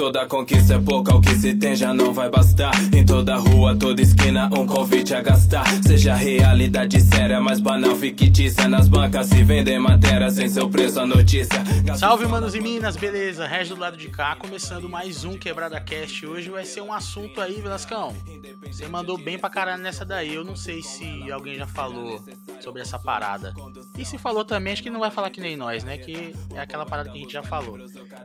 Toda conquista é pouca, o que se tem já não vai bastar. Em toda rua, toda esquina, um convite a gastar. Seja realidade séria, mas banal, fictícia. Nas bancas se vendem matéria, sem seu preço a notícia. Salve, manos e minas, beleza? Regis do lado de cá, começando mais um Quebrada Cast. Hoje vai ser um assunto aí, Velascão. Você mandou bem pra caralho nessa daí. Eu não sei se alguém já falou sobre essa parada. E se falou também, acho que não vai falar que nem nós, né? Que é aquela parada que a gente já falou.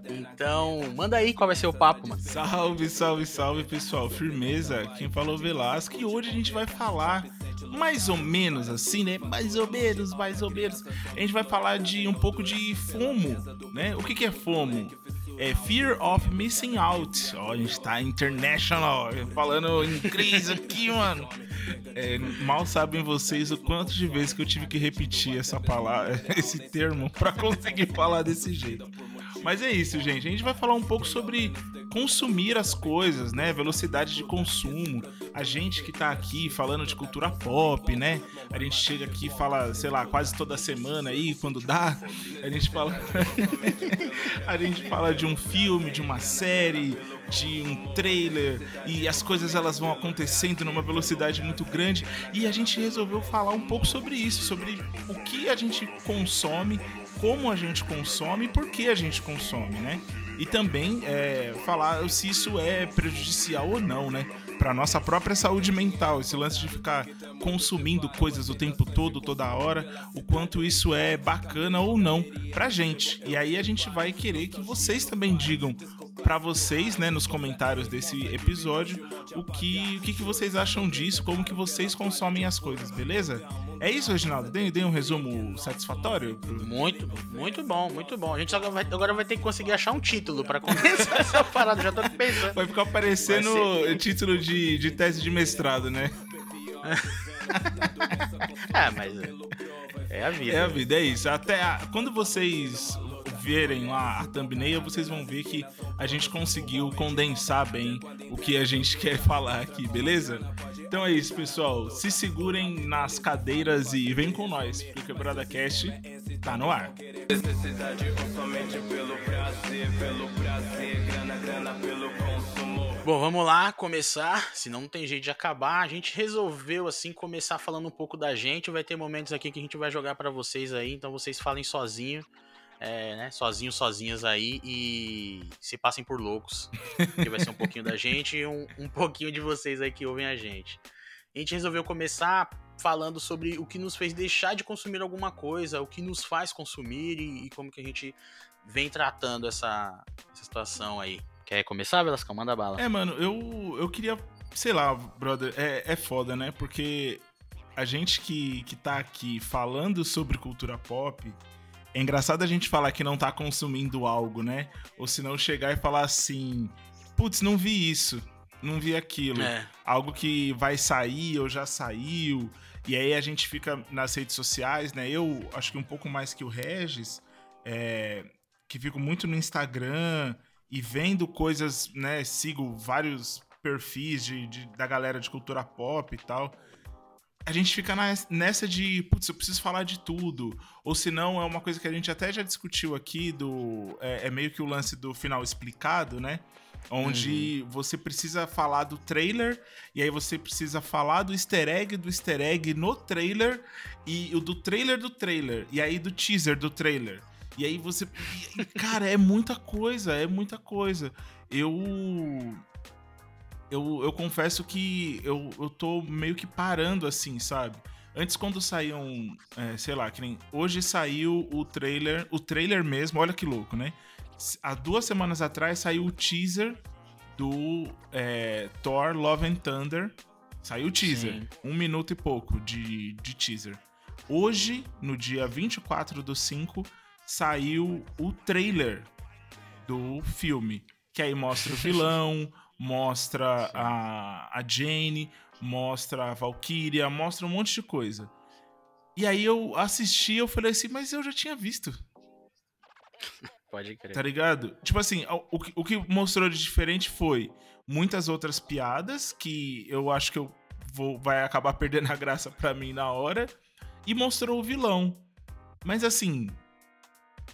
Então, manda aí qual vai ser seu papo, mano. Salve, salve, salve, pessoal. Firmeza. Quem falou Velasco. E hoje a gente vai falar mais ou menos assim, né? Mais ou menos, mais ou menos. A gente vai falar de um pouco de FOMO, né? O que, que é FOMO? É Fear of Missing Out. Ó, a gente tá international, falando inglês aqui, mano. É, mal sabem vocês o quanto de vezes que eu tive que repetir essa palavra, esse termo, para conseguir falar desse jeito. Mas é isso, gente. A gente vai falar um pouco sobre consumir as coisas, né? Velocidade de consumo. A gente que tá aqui falando de cultura pop, né? A gente chega aqui e fala, sei lá, quase toda semana aí, quando dá, a gente fala. a gente fala de um filme, de uma série, de um trailer e as coisas elas vão acontecendo numa velocidade muito grande e a gente resolveu falar um pouco sobre isso, sobre o que a gente consome como a gente consome e por que a gente consome, né? E também é, falar se isso é prejudicial ou não, né? Para nossa própria saúde mental, esse lance de ficar consumindo coisas o tempo todo, toda hora, o quanto isso é bacana ou não pra gente. E aí a gente vai querer que vocês também digam para vocês, né, nos comentários desse episódio, o que, o que, que vocês acham disso, como que vocês consomem as coisas, beleza? É isso, Reginaldo? Dei, dei um resumo satisfatório? Muito, muito bom, muito bom. A gente vai, agora vai ter que conseguir achar um título para começar essa parada, já tô pensando. Vai ficar parecendo ser... título de, de tese de mestrado, né? é, mas é a vida. É a vida, é isso. Até a, quando vocês verem lá a thumbnail, vocês vão ver que a gente conseguiu condensar bem o que a gente quer falar aqui, beleza? Então é isso, pessoal. Se segurem nas cadeiras e vem com nós, porque o Quebrada Cast tá no ar. Bom, vamos lá começar. Senão não tem jeito de acabar. A gente resolveu assim começar falando um pouco da gente. Vai ter momentos aqui que a gente vai jogar para vocês aí, então vocês falem sozinho é, né, sozinhos, sozinhas aí e se passem por loucos. Que vai ser um pouquinho da gente e um, um pouquinho de vocês aí que ouvem a gente. A gente resolveu começar falando sobre o que nos fez deixar de consumir alguma coisa, o que nos faz consumir e, e como que a gente vem tratando essa, essa situação aí. Quer começar, Velascão? Manda bala. É, mano, eu, eu queria, sei lá, brother, é, é foda, né? Porque a gente que, que tá aqui falando sobre cultura pop, é engraçado a gente falar que não tá consumindo algo, né? Ou se não chegar e falar assim: putz, não vi isso, não vi aquilo. É. Algo que vai sair ou já saiu. E aí a gente fica nas redes sociais, né? Eu acho que um pouco mais que o Regis, é, que fico muito no Instagram e vendo coisas, né? Sigo vários perfis de, de, da galera de cultura pop e tal a gente fica nessa de, putz, eu preciso falar de tudo. Ou se não, é uma coisa que a gente até já discutiu aqui, do é, é meio que o lance do final explicado, né? Onde uhum. você precisa falar do trailer, e aí você precisa falar do easter egg do easter egg no trailer, e o do trailer do trailer, e aí do teaser do trailer. E aí você. Cara, é muita coisa, é muita coisa. Eu eu, eu confesso que eu, eu tô meio que parando assim, sabe? Antes, quando saíam, é, sei lá, que nem. Hoje saiu o trailer, o trailer mesmo, olha que louco, né? Há duas semanas atrás saiu o teaser do é, Thor Love and Thunder. Saiu o teaser, Sim. um minuto e pouco de, de teaser. Hoje, no dia 24 do 5, saiu o trailer do filme. Que aí mostra o vilão, mostra a, a Jane, mostra a Valkyria, mostra um monte de coisa. E aí eu assisti eu falei assim, mas eu já tinha visto. Pode crer. Tá ligado? Tipo assim, o, o que mostrou de diferente foi muitas outras piadas que eu acho que eu vou, vai acabar perdendo a graça pra mim na hora. E mostrou o vilão. Mas assim,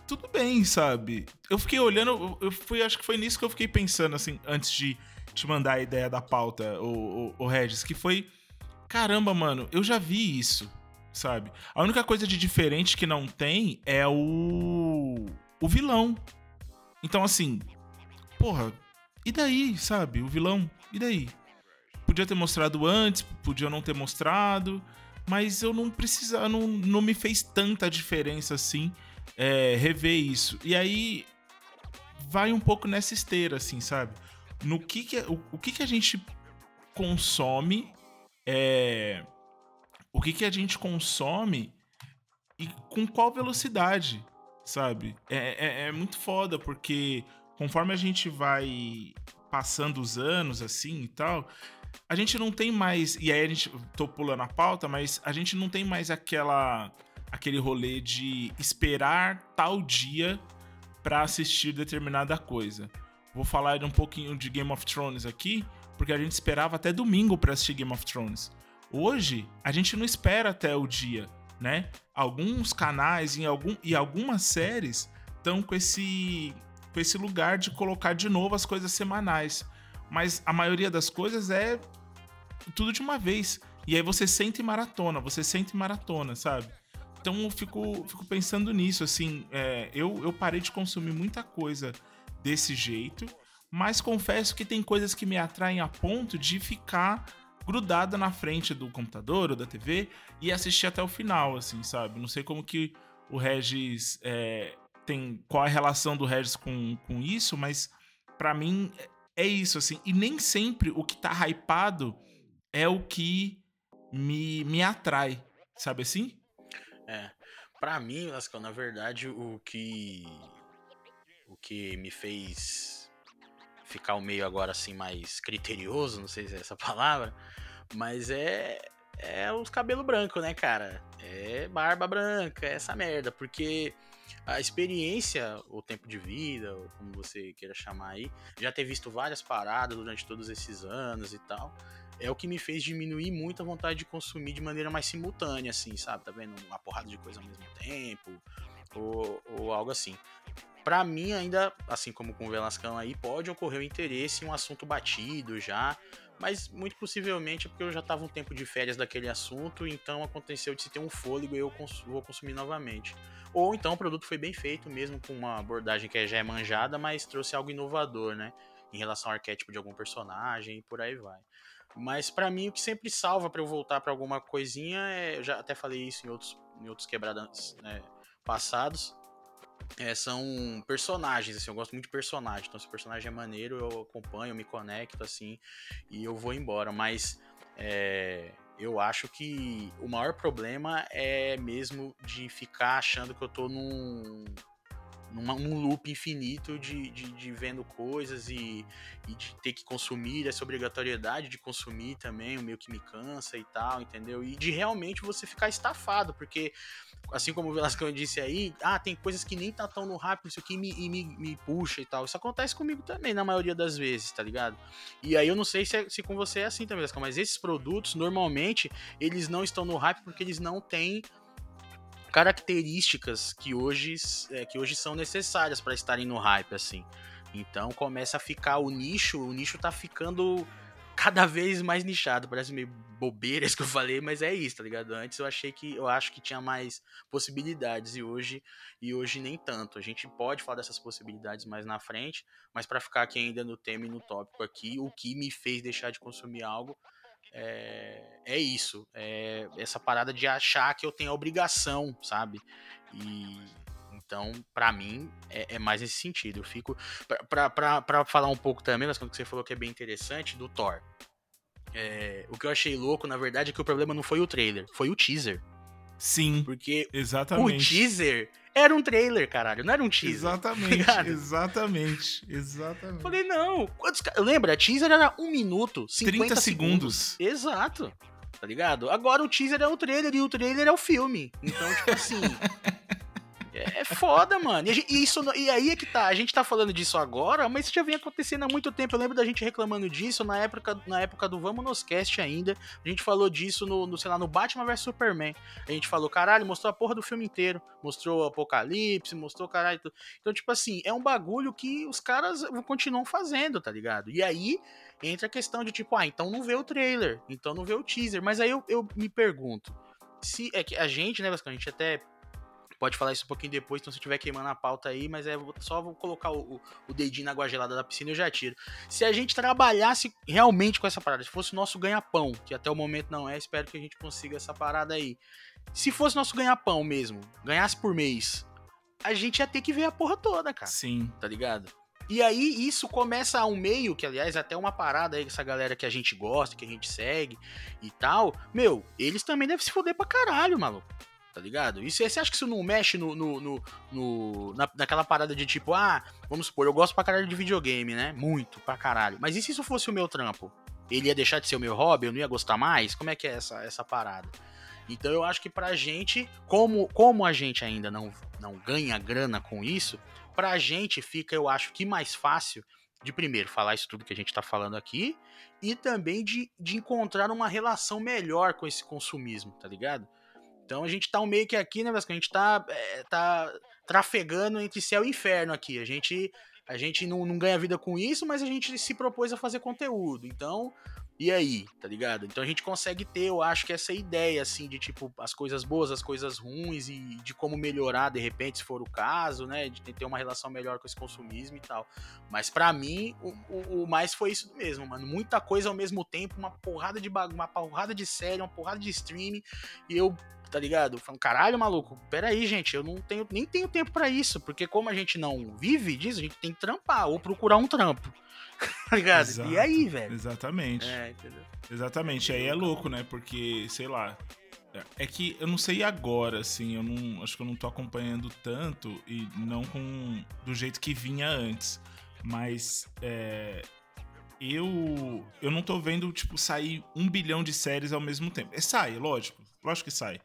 tudo bem, sabe? Eu fiquei olhando, eu fui, acho que foi nisso que eu fiquei pensando, assim, antes de te mandar a ideia da pauta, o, o, o Regis, que foi. Caramba, mano, eu já vi isso, sabe? A única coisa de diferente que não tem é o. o vilão. Então, assim, porra, e daí, sabe? O vilão, e daí? Podia ter mostrado antes, podia não ter mostrado, mas eu não precisava, não, não me fez tanta diferença assim é, rever isso. E aí vai um pouco nessa esteira, assim, sabe? No que que, o, o que, que a gente consome, é, o que, que a gente consome e com qual velocidade, sabe? É, é, é muito foda, porque conforme a gente vai passando os anos, assim e tal, a gente não tem mais. E aí a gente. tô pulando a pauta, mas a gente não tem mais aquela. aquele rolê de esperar tal dia para assistir determinada coisa. Vou falar um pouquinho de Game of Thrones aqui, porque a gente esperava até domingo para assistir Game of Thrones. Hoje, a gente não espera até o dia, né? Alguns canais e, algum, e algumas séries estão com esse, com esse lugar de colocar de novo as coisas semanais. Mas a maioria das coisas é tudo de uma vez. E aí você sente maratona, você sente maratona, sabe? Então eu fico, fico pensando nisso, assim, é, eu, eu parei de consumir muita coisa desse jeito, mas confesso que tem coisas que me atraem a ponto de ficar grudada na frente do computador ou da TV e assistir até o final, assim, sabe? Não sei como que o Regis é, tem. qual a relação do Regis com, com isso, mas para mim é isso, assim. E nem sempre o que tá hypado é o que me, me atrai, sabe assim? É. Pra mim, Lascão, na verdade, o que. O que me fez ficar o meio agora assim mais criterioso, não sei se é essa palavra, mas é é os cabelos brancos, né, cara? É barba branca, é essa merda, porque a experiência, o tempo de vida, ou como você queira chamar aí, já ter visto várias paradas durante todos esses anos e tal, é o que me fez diminuir muito a vontade de consumir de maneira mais simultânea, assim, sabe? Tá vendo? Uma porrada de coisa ao mesmo tempo, ou, ou algo assim. Para mim, ainda, assim como com o Velascão aí, pode ocorrer o interesse em um assunto batido já, mas muito possivelmente é porque eu já estava um tempo de férias daquele assunto, então aconteceu de se ter um fôlego e eu cons vou consumir novamente. Ou então o produto foi bem feito, mesmo com uma abordagem que já é manjada, mas trouxe algo inovador, né? Em relação ao arquétipo de algum personagem e por aí vai. Mas para mim o que sempre salva para eu voltar para alguma coisinha é, eu já até falei isso em outros, em outros quebradas né, passados, é, são personagens, assim, eu gosto muito de personagem. Então, se o personagem é maneiro, eu acompanho, eu me conecto, assim, e eu vou embora. Mas é, eu acho que o maior problema é mesmo de ficar achando que eu tô num, numa, num loop infinito de, de, de vendo coisas e, e, de ter que consumir, essa obrigatoriedade de consumir também, o meio que me cansa e tal, entendeu? E de realmente você ficar estafado, porque assim como o Velasco disse aí, ah, tem coisas que nem tá tão no rápido, isso aqui me, e me, me puxa e tal. Isso acontece comigo também, na maioria das vezes, tá ligado? E aí eu não sei se, é, se com você é assim também, mas esses produtos, normalmente, eles não estão no hype porque eles não têm características que hoje, é, que hoje são necessárias para estarem no hype, assim. Então começa a ficar o nicho, o nicho tá ficando cada vez mais nichado. Parece meio bobeira isso que eu falei, mas é isso, tá ligado? Antes eu achei que eu acho que tinha mais possibilidades e hoje e hoje nem tanto. A gente pode falar dessas possibilidades mais na frente, mas para ficar aqui ainda no tema e no tópico aqui, o que me fez deixar de consumir algo é, é isso. É essa parada de achar que eu tenho a obrigação, sabe? E então, para mim, é, é, mais nesse sentido. Eu fico. para falar um pouco também, mas quando você falou que é bem interessante, do Thor. É, o que eu achei louco, na verdade, é que o problema não foi o trailer, foi o teaser. Sim. Porque exatamente. o teaser era um trailer, caralho, não era um teaser. Exatamente, tá exatamente, exatamente. Falei, não. Quantos, lembra, teaser era um minuto, 50 30 segundos. segundos. Exato. Tá ligado? Agora o teaser é o trailer e o trailer é o filme. Então, tipo assim. é, foda, mano. E, gente, isso, e aí é que tá. A gente tá falando disso agora, mas isso já vem acontecendo há muito tempo. Eu lembro da gente reclamando disso na época, na época do Vamos Nos Cast ainda. A gente falou disso no, no sei lá, no Batman vs Superman. A gente falou, caralho, mostrou a porra do filme inteiro. Mostrou o Apocalipse, mostrou caralho. Então, tipo assim, é um bagulho que os caras continuam fazendo, tá ligado? E aí entra a questão de tipo, ah, então não vê o trailer, então não vê o teaser. Mas aí eu, eu me pergunto, se é que a gente, né, a gente até pode falar isso um pouquinho depois, então se tiver queimando a pauta aí, mas é só vou colocar o, o dedinho na água gelada da piscina e eu já tiro. Se a gente trabalhasse realmente com essa parada, se fosse o nosso ganha-pão, que até o momento não é, espero que a gente consiga essa parada aí. Se fosse nosso ganha-pão mesmo, ganhasse por mês, a gente ia ter que ver a porra toda, cara. Sim. Tá ligado? E aí isso começa a um meio, que aliás até uma parada aí, essa galera que a gente gosta, que a gente segue e tal. Meu, eles também devem se foder pra caralho, maluco. Tá ligado? E você acha que isso não mexe no, no, no, no na, naquela parada de tipo, ah, vamos supor, eu gosto pra caralho de videogame, né? Muito pra caralho. Mas e se isso fosse o meu trampo? Ele ia deixar de ser o meu hobby? Eu não ia gostar mais? Como é que é essa, essa parada? Então eu acho que pra gente, como, como a gente ainda não, não ganha grana com isso, pra gente fica, eu acho que mais fácil de primeiro falar isso tudo que a gente tá falando aqui e também de, de encontrar uma relação melhor com esse consumismo, tá ligado? Então a gente tá um meio que aqui, né, Vasco? A gente tá, é, tá trafegando entre céu e inferno aqui. A gente, a gente não, não ganha vida com isso, mas a gente se propôs a fazer conteúdo. Então e aí, tá ligado? Então a gente consegue ter, eu acho que essa ideia, assim, de tipo, as coisas boas, as coisas ruins e de como melhorar de repente, se for o caso, né? De ter uma relação melhor com esse consumismo e tal. Mas para mim, o, o, o, mais foi isso mesmo, mano. Muita coisa ao mesmo tempo, uma porrada de bagulho, uma porrada de série, uma porrada de streaming. E eu tá ligado? Falando, caralho, maluco, peraí, gente, eu não tenho, nem tenho tempo para isso, porque como a gente não vive disso, a gente tem que trampar ou procurar um trampo. tá ligado? Exato, e aí, velho? Exatamente. É, entendeu? Exatamente. Aí é louco, né? Porque, sei lá. É que eu não sei agora, assim, eu não. Acho que eu não tô acompanhando tanto e não com. do jeito que vinha antes. Mas é, eu. Eu não tô vendo, tipo, sair um bilhão de séries ao mesmo tempo. É, sai, lógico. Lógico que sai.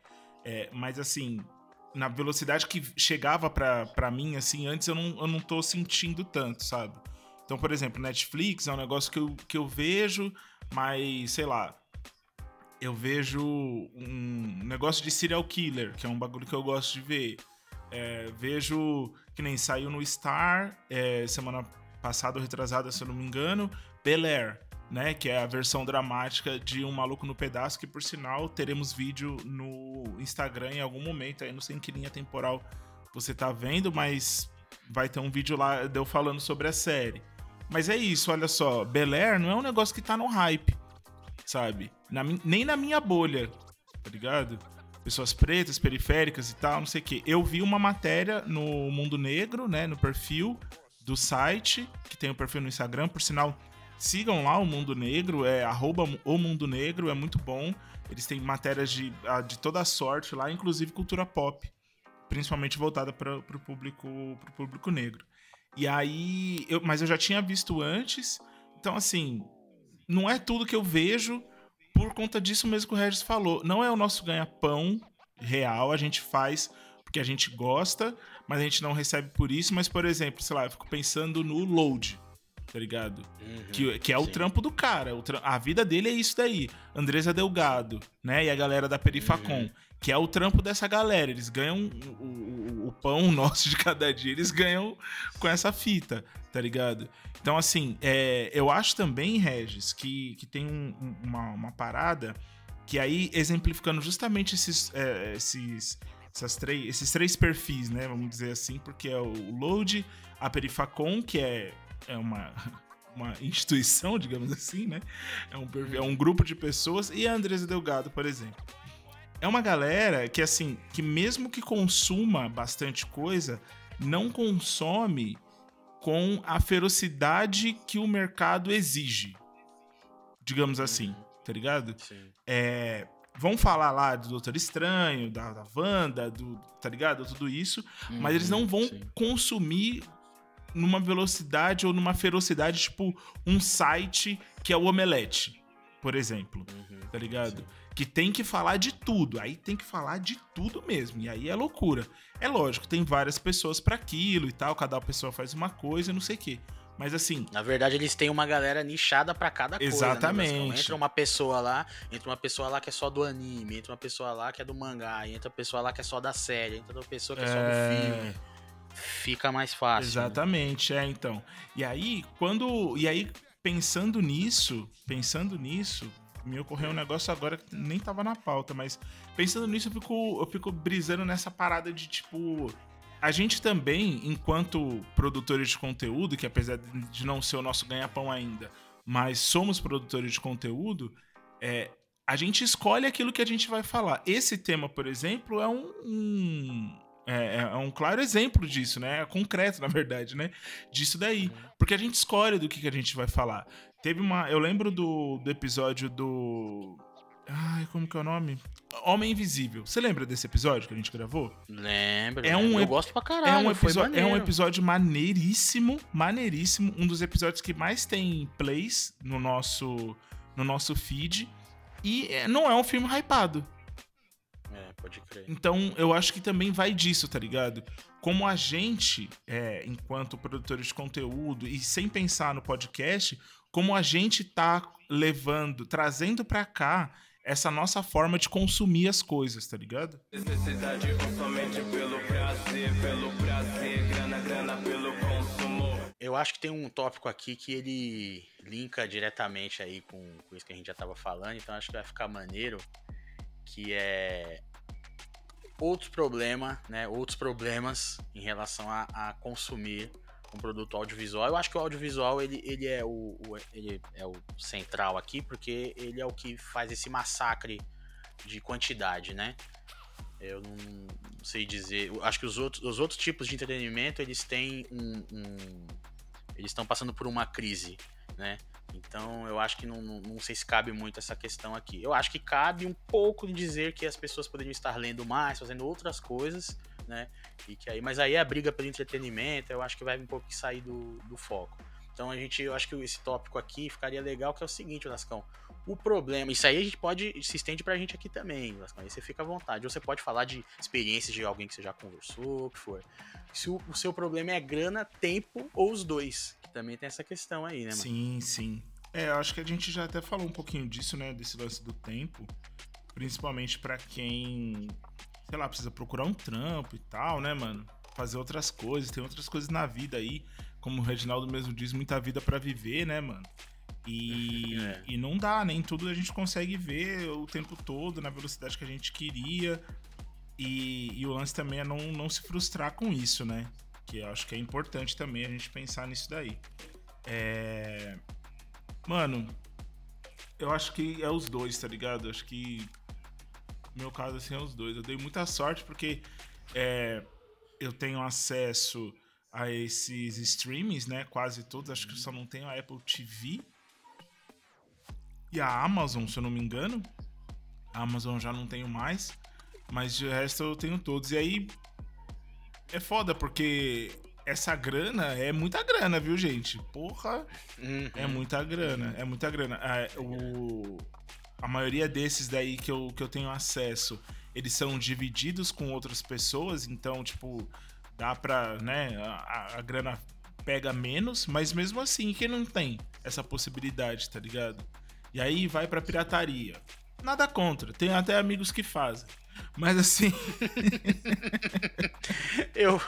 É, mas assim, na velocidade que chegava pra mim, assim, antes eu não, eu não tô sentindo tanto, sabe? Então, por exemplo, Netflix é um negócio que eu, que eu vejo, mas, sei lá, eu vejo um negócio de serial killer, que é um bagulho que eu gosto de ver. É, vejo que nem saiu no Star é, semana passada ou retrasada, se eu não me engano, Bel Air, né? Que é a versão dramática de Um Maluco no Pedaço, que por sinal teremos vídeo no Instagram em algum momento, aí não sei em que linha temporal você tá vendo, mas vai ter um vídeo lá de eu falando sobre a série. Mas é isso, olha só. Bel Air não é um negócio que tá no hype, sabe? Na, nem na minha bolha, tá ligado? Pessoas pretas, periféricas e tal, não sei o quê. Eu vi uma matéria no Mundo Negro, né? No perfil do site, que tem o um perfil no Instagram, por sinal. Sigam lá o Mundo Negro, é arroba o Mundo Negro, é muito bom. Eles têm matérias de, de toda sorte lá, inclusive cultura pop, principalmente voltada para o público, público negro. E aí, eu, mas eu já tinha visto antes. Então, assim, não é tudo que eu vejo por conta disso mesmo que o Regis falou. Não é o nosso ganha-pão real, a gente faz porque a gente gosta, mas a gente não recebe por isso. Mas, por exemplo, sei lá, eu fico pensando no load, tá ligado? Uhum, que, que é sim. o trampo do cara. O a vida dele é isso daí. Andresa Delgado, né? E a galera da Perifacom. Uhum que é o trampo dessa galera. Eles ganham o, o, o, pão nosso de cada dia, eles ganham com essa fita, tá ligado? Então, assim, é, eu acho também, Regis, que, que tem um, uma, uma parada que aí, exemplificando justamente esses, é, esses, essas três, esses três perfis, né? Vamos dizer assim, porque é o Load, a Perifacom, que é, é uma, uma instituição, digamos assim, né? É um, é um grupo de pessoas, e a Andresa Delgado, por exemplo é uma galera que, assim, que mesmo que consuma bastante coisa, não consome com a ferocidade que o mercado exige. Digamos assim, tá ligado? Sim. É, vão falar lá do Doutor Estranho, da, da Wanda, do, tá ligado? Tudo isso, uhum, mas eles não vão sim. consumir numa velocidade ou numa ferocidade, tipo um site que é o Omelete por exemplo, uhum, tá ligado? Sim. Que tem que falar de tudo, aí tem que falar de tudo mesmo, e aí é loucura. É lógico, tem várias pessoas para aquilo e tal, cada pessoa faz uma coisa, não sei o quê. Mas assim. Na verdade, eles têm uma galera nichada para cada coisa. Né, Exatamente. Né? Entra uma pessoa lá, entra uma pessoa lá que é só do anime, entra uma pessoa lá que é do mangá, entra uma pessoa lá que é só da série, entra uma pessoa que é, é... só do é. filme. Fica mais fácil. Né? Exatamente, né? é, então. E aí, quando. E aí, pensando nisso, pensando nisso, me ocorreu um negócio agora que nem tava na pauta, mas pensando nisso, eu fico, eu fico brisando nessa parada de tipo. A gente também, enquanto produtores de conteúdo, que apesar de não ser o nosso ganha-pão ainda, mas somos produtores de conteúdo, é, a gente escolhe aquilo que a gente vai falar. Esse tema, por exemplo, é um, um é, é, é, um claro exemplo disso, né? É concreto, na verdade, né? Disso daí. Porque a gente escolhe do que, que a gente vai falar. Teve uma. Eu lembro do, do episódio do. Ai, como que é o nome? Homem Invisível. Você lembra desse episódio que a gente gravou? Lembro. É um, eu gosto pra caralho. É um, episódio, é um episódio maneiríssimo, maneiríssimo. Um dos episódios que mais tem plays no nosso, no nosso feed. E é, não é um filme hypado. Pode crer. Então, eu acho que também vai disso, tá ligado? Como a gente, é, enquanto produtores de conteúdo, e sem pensar no podcast, como a gente tá levando, trazendo pra cá essa nossa forma de consumir as coisas, tá ligado? Necessidade somente pelo prazer, pelo prazer, grana, grana pelo consumo. Eu acho que tem um tópico aqui que ele linka diretamente aí com, com isso que a gente já tava falando, então acho que vai ficar maneiro que é outros problemas, né, outros problemas em relação a, a, consumir um produto audiovisual. Eu acho que o audiovisual ele, ele, é o, o, ele é o central aqui, porque ele é o que faz esse massacre de quantidade, né? Eu não, não sei dizer. Eu acho que os outros, os outros tipos de entretenimento eles têm um, um eles estão passando por uma crise, né? Então eu acho que não, não, não, sei se cabe muito essa questão aqui. Eu acho que cabe um pouco dizer que as pessoas poderiam estar lendo mais, fazendo outras coisas, né? E que aí, mas aí a briga pelo entretenimento, eu acho que vai um pouco sair do, do foco. Então a gente, eu acho que esse tópico aqui ficaria legal, que é o seguinte, Lascão. O problema, isso aí a gente pode, se estende pra gente aqui também. Aí você fica à vontade. Ou você pode falar de experiências de alguém que você já conversou, que for. Se o, o seu problema é grana, tempo ou os dois. Que também tem essa questão aí, né, mano? Sim, sim. É, eu acho que a gente já até falou um pouquinho disso, né? Desse lance do tempo. Principalmente para quem, sei lá, precisa procurar um trampo e tal, né, mano? Fazer outras coisas, tem outras coisas na vida aí como o Reginaldo mesmo diz, muita vida para viver, né, mano? E, é. e não dá, nem tudo a gente consegue ver o tempo todo na velocidade que a gente queria. E, e o lance também é não, não se frustrar com isso, né? Que eu acho que é importante também a gente pensar nisso daí. É... Mano, eu acho que é os dois, tá ligado? Eu acho que no meu caso assim é os dois. Eu dei muita sorte porque é, eu tenho acesso a esses streamings, né? Quase todos, acho que só não tem a Apple TV e a Amazon, se eu não me engano. A Amazon já não tenho mais, mas de resto eu tenho todos. E aí é foda porque essa grana é muita grana, viu, gente? Porra, uhum. é muita grana, é muita grana. É, o, a maioria desses daí que eu, que eu tenho acesso, eles são divididos com outras pessoas, então, tipo, dá pra, né, a, a grana pega menos, mas mesmo assim, quem não tem essa possibilidade, tá ligado? E aí vai pra pirataria. Nada contra, tem até amigos que fazem. Mas assim. eu,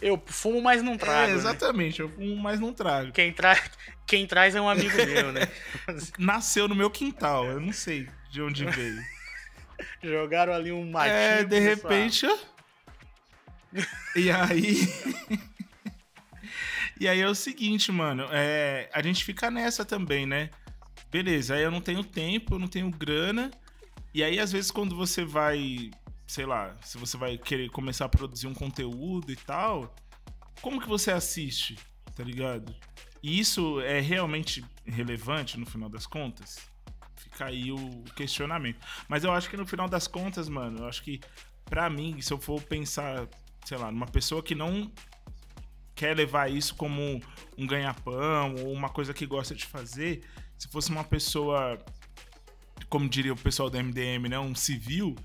eu fumo, mas não trago. É, exatamente, né? eu fumo, mas não trago. Quem, tra... Quem traz é um amigo meu, né? Nasceu no meu quintal, eu não sei de onde veio. Jogaram ali um matinho. É, de repente. E aí. e aí é o seguinte, mano. É, a gente fica nessa também, né? Beleza, aí eu não tenho tempo, eu não tenho grana. E aí, às vezes, quando você vai. Sei lá, se você vai querer começar a produzir um conteúdo e tal, como que você assiste? Tá ligado? E isso é realmente relevante no final das contas? Fica aí o questionamento. Mas eu acho que no final das contas, mano, eu acho que para mim, se eu for pensar sei lá, numa pessoa que não quer levar isso como um ganha-pão ou uma coisa que gosta de fazer, se fosse uma pessoa como diria o pessoal do MDM, né? Um civil.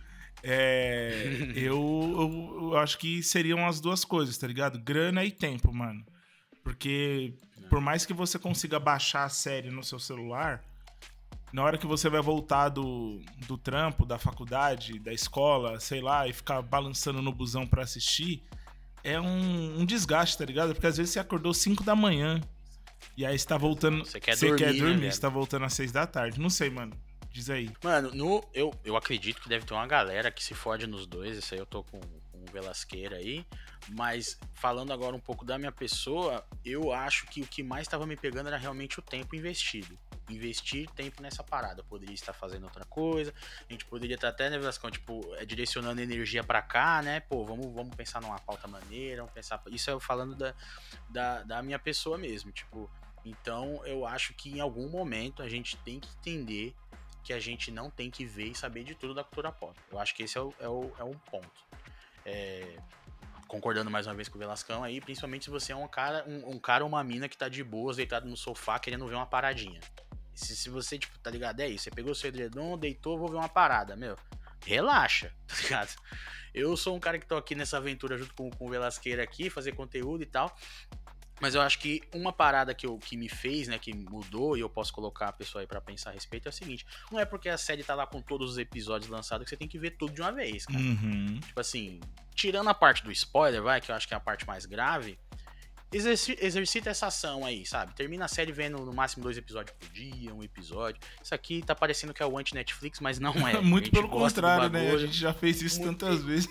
É, eu, eu, eu acho que seriam as duas coisas, tá ligado? Grana e tempo, mano. Porque por mais que você consiga baixar a série no seu celular, na hora que você vai voltar do, do trampo, da faculdade, da escola, sei lá, e ficar balançando no busão para assistir, é um, um, desgaste, tá ligado? Porque às vezes você acordou 5 da manhã e aí você tá voltando. Você quer você dormir, quer dormir né, você tá voltando às 6 da tarde. Não sei, mano. Diz aí. Mano, no, eu, eu acredito que deve ter uma galera que se fode nos dois. Isso aí eu tô com, com Velasqueira aí. Mas falando agora um pouco da minha pessoa, eu acho que o que mais estava me pegando era realmente o tempo investido. Investir tempo nessa parada. Eu poderia estar fazendo outra coisa, a gente poderia estar até, né, Velascão, tipo, é, direcionando energia para cá, né? Pô, vamos, vamos pensar numa pauta maneira, vamos pensar. Isso é falando da, da, da minha pessoa mesmo, tipo. Então eu acho que em algum momento a gente tem que entender que a gente não tem que ver e saber de tudo da cultura pop. Eu acho que esse é o, é o, é um ponto. É, concordando mais uma vez com o Velascão aí, principalmente se você é um cara, um, um cara ou uma mina que tá de boas, deitado no sofá, querendo ver uma paradinha. Se, se você, tipo, tá ligado? É isso, você pegou o seu edredom, deitou, vou ver uma parada, meu. Relaxa, tá ligado? Eu sou um cara que tô aqui nessa aventura junto com, com o Velasqueira aqui, fazer conteúdo e tal. Mas eu acho que uma parada que, eu, que me fez, né, que mudou, e eu posso colocar a pessoa aí pra pensar a respeito, é o seguinte: não é porque a série tá lá com todos os episódios lançados que você tem que ver tudo de uma vez, cara. Uhum. Tipo assim, tirando a parte do spoiler, vai, que eu acho que é a parte mais grave, exercita essa ação aí, sabe? Termina a série vendo no máximo dois episódios por dia, um episódio. Isso aqui tá parecendo que é o anti-Netflix, mas não é. Muito pelo contrário, né? A gente já fez isso Muito... tantas vezes.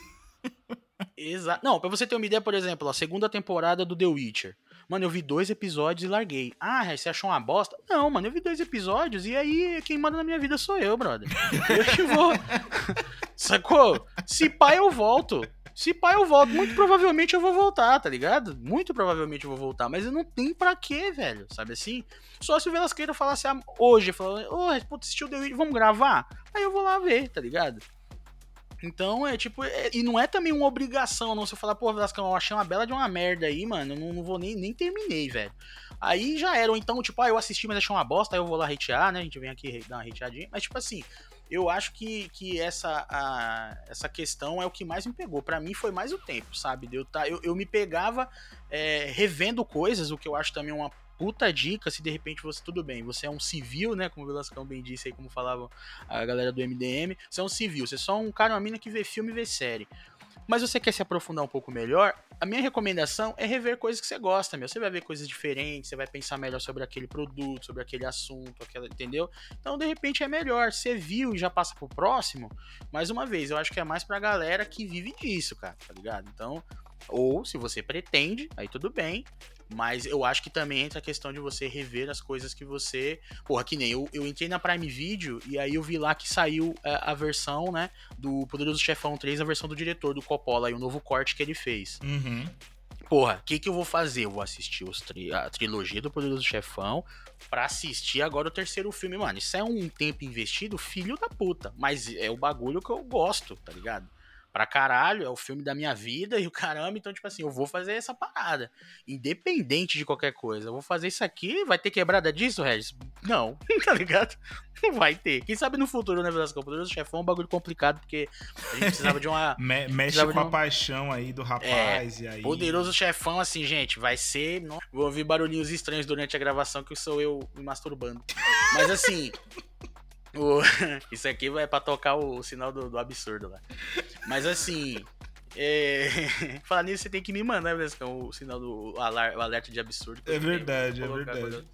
Exato. Não, pra você ter uma ideia, por exemplo, a segunda temporada do The Witcher. Mano, eu vi dois episódios e larguei. Ah, você achou uma bosta? Não, mano, eu vi dois episódios e aí quem manda na minha vida sou eu, brother. Eu que vou. Sacou? Se pai eu volto. Se pai eu volto, muito provavelmente eu vou voltar, tá ligado? Muito provavelmente eu vou voltar, mas eu não tenho pra quê, velho, sabe assim? Só se o Velasqueira falasse hoje, falando, ô, oh, puta, assistiu The Witcher, vamos gravar? Aí eu vou lá ver, tá ligado? Então é tipo. É, e não é também uma obrigação, não. Se eu falar, pô, Velascão, eu achei uma bela de uma merda aí, mano. Eu não, não vou nem, nem terminei, velho. Aí já era. Ou então, tipo, ah, eu assisti, mas achei uma bosta, aí eu vou lá hatear, né? A gente vem aqui dar uma hateadinha. Mas, tipo assim, eu acho que, que essa, a, essa questão é o que mais me pegou. para mim foi mais o tempo, sabe? Eu, tá, eu, eu me pegava é, revendo coisas, o que eu acho também uma puta dica se de repente você, tudo bem, você é um civil, né? Como o Velascão bem disse aí, como falava a galera do MDM, você é um civil, você é só um cara, uma mina que vê filme e vê série. Mas você quer se aprofundar um pouco melhor? A minha recomendação é rever coisas que você gosta, meu. Você vai ver coisas diferentes, você vai pensar melhor sobre aquele produto, sobre aquele assunto, aquela, entendeu? Então, de repente, é melhor. Você viu e já passa pro próximo. Mais uma vez, eu acho que é mais pra galera que vive disso, cara, tá ligado? Então, ou se você pretende, aí tudo bem. Mas eu acho que também entra a questão de você rever as coisas que você. Porra, que nem eu, eu entrei na Prime Video e aí eu vi lá que saiu a, é, a versão, né? Do Poderoso Chefão 3, a versão do diretor do Coppola e o novo corte que ele fez. Uhum. Porra, o que, que eu vou fazer? Eu vou assistir os tri a trilogia do Poderoso Chefão pra assistir agora o terceiro filme. Mano, isso é um tempo investido, filho da puta. Mas é o bagulho que eu gosto, tá ligado? Pra caralho, é o filme da minha vida e o caramba, então, tipo assim, eu vou fazer essa parada. Independente de qualquer coisa. Eu vou fazer isso aqui, vai ter quebrada disso, Regis? Não, tá ligado? Não vai ter. Quem sabe no futuro, né, Velasco? O Poderoso Chefão é um bagulho complicado, porque a gente precisava de uma. Me mexe com um... a paixão aí do rapaz, é, e aí. Poderoso Chefão, assim, gente, vai ser. Vou ouvir barulhinhos estranhos durante a gravação, que sou eu me masturbando. Mas assim. O... Isso aqui vai pra tocar o, sinal do, do absurdo lá. Mas assim. É... Falar nisso, você tem que me mandar, Vescão, o sinal do o alerta de absurdo. É verdade, é verdade.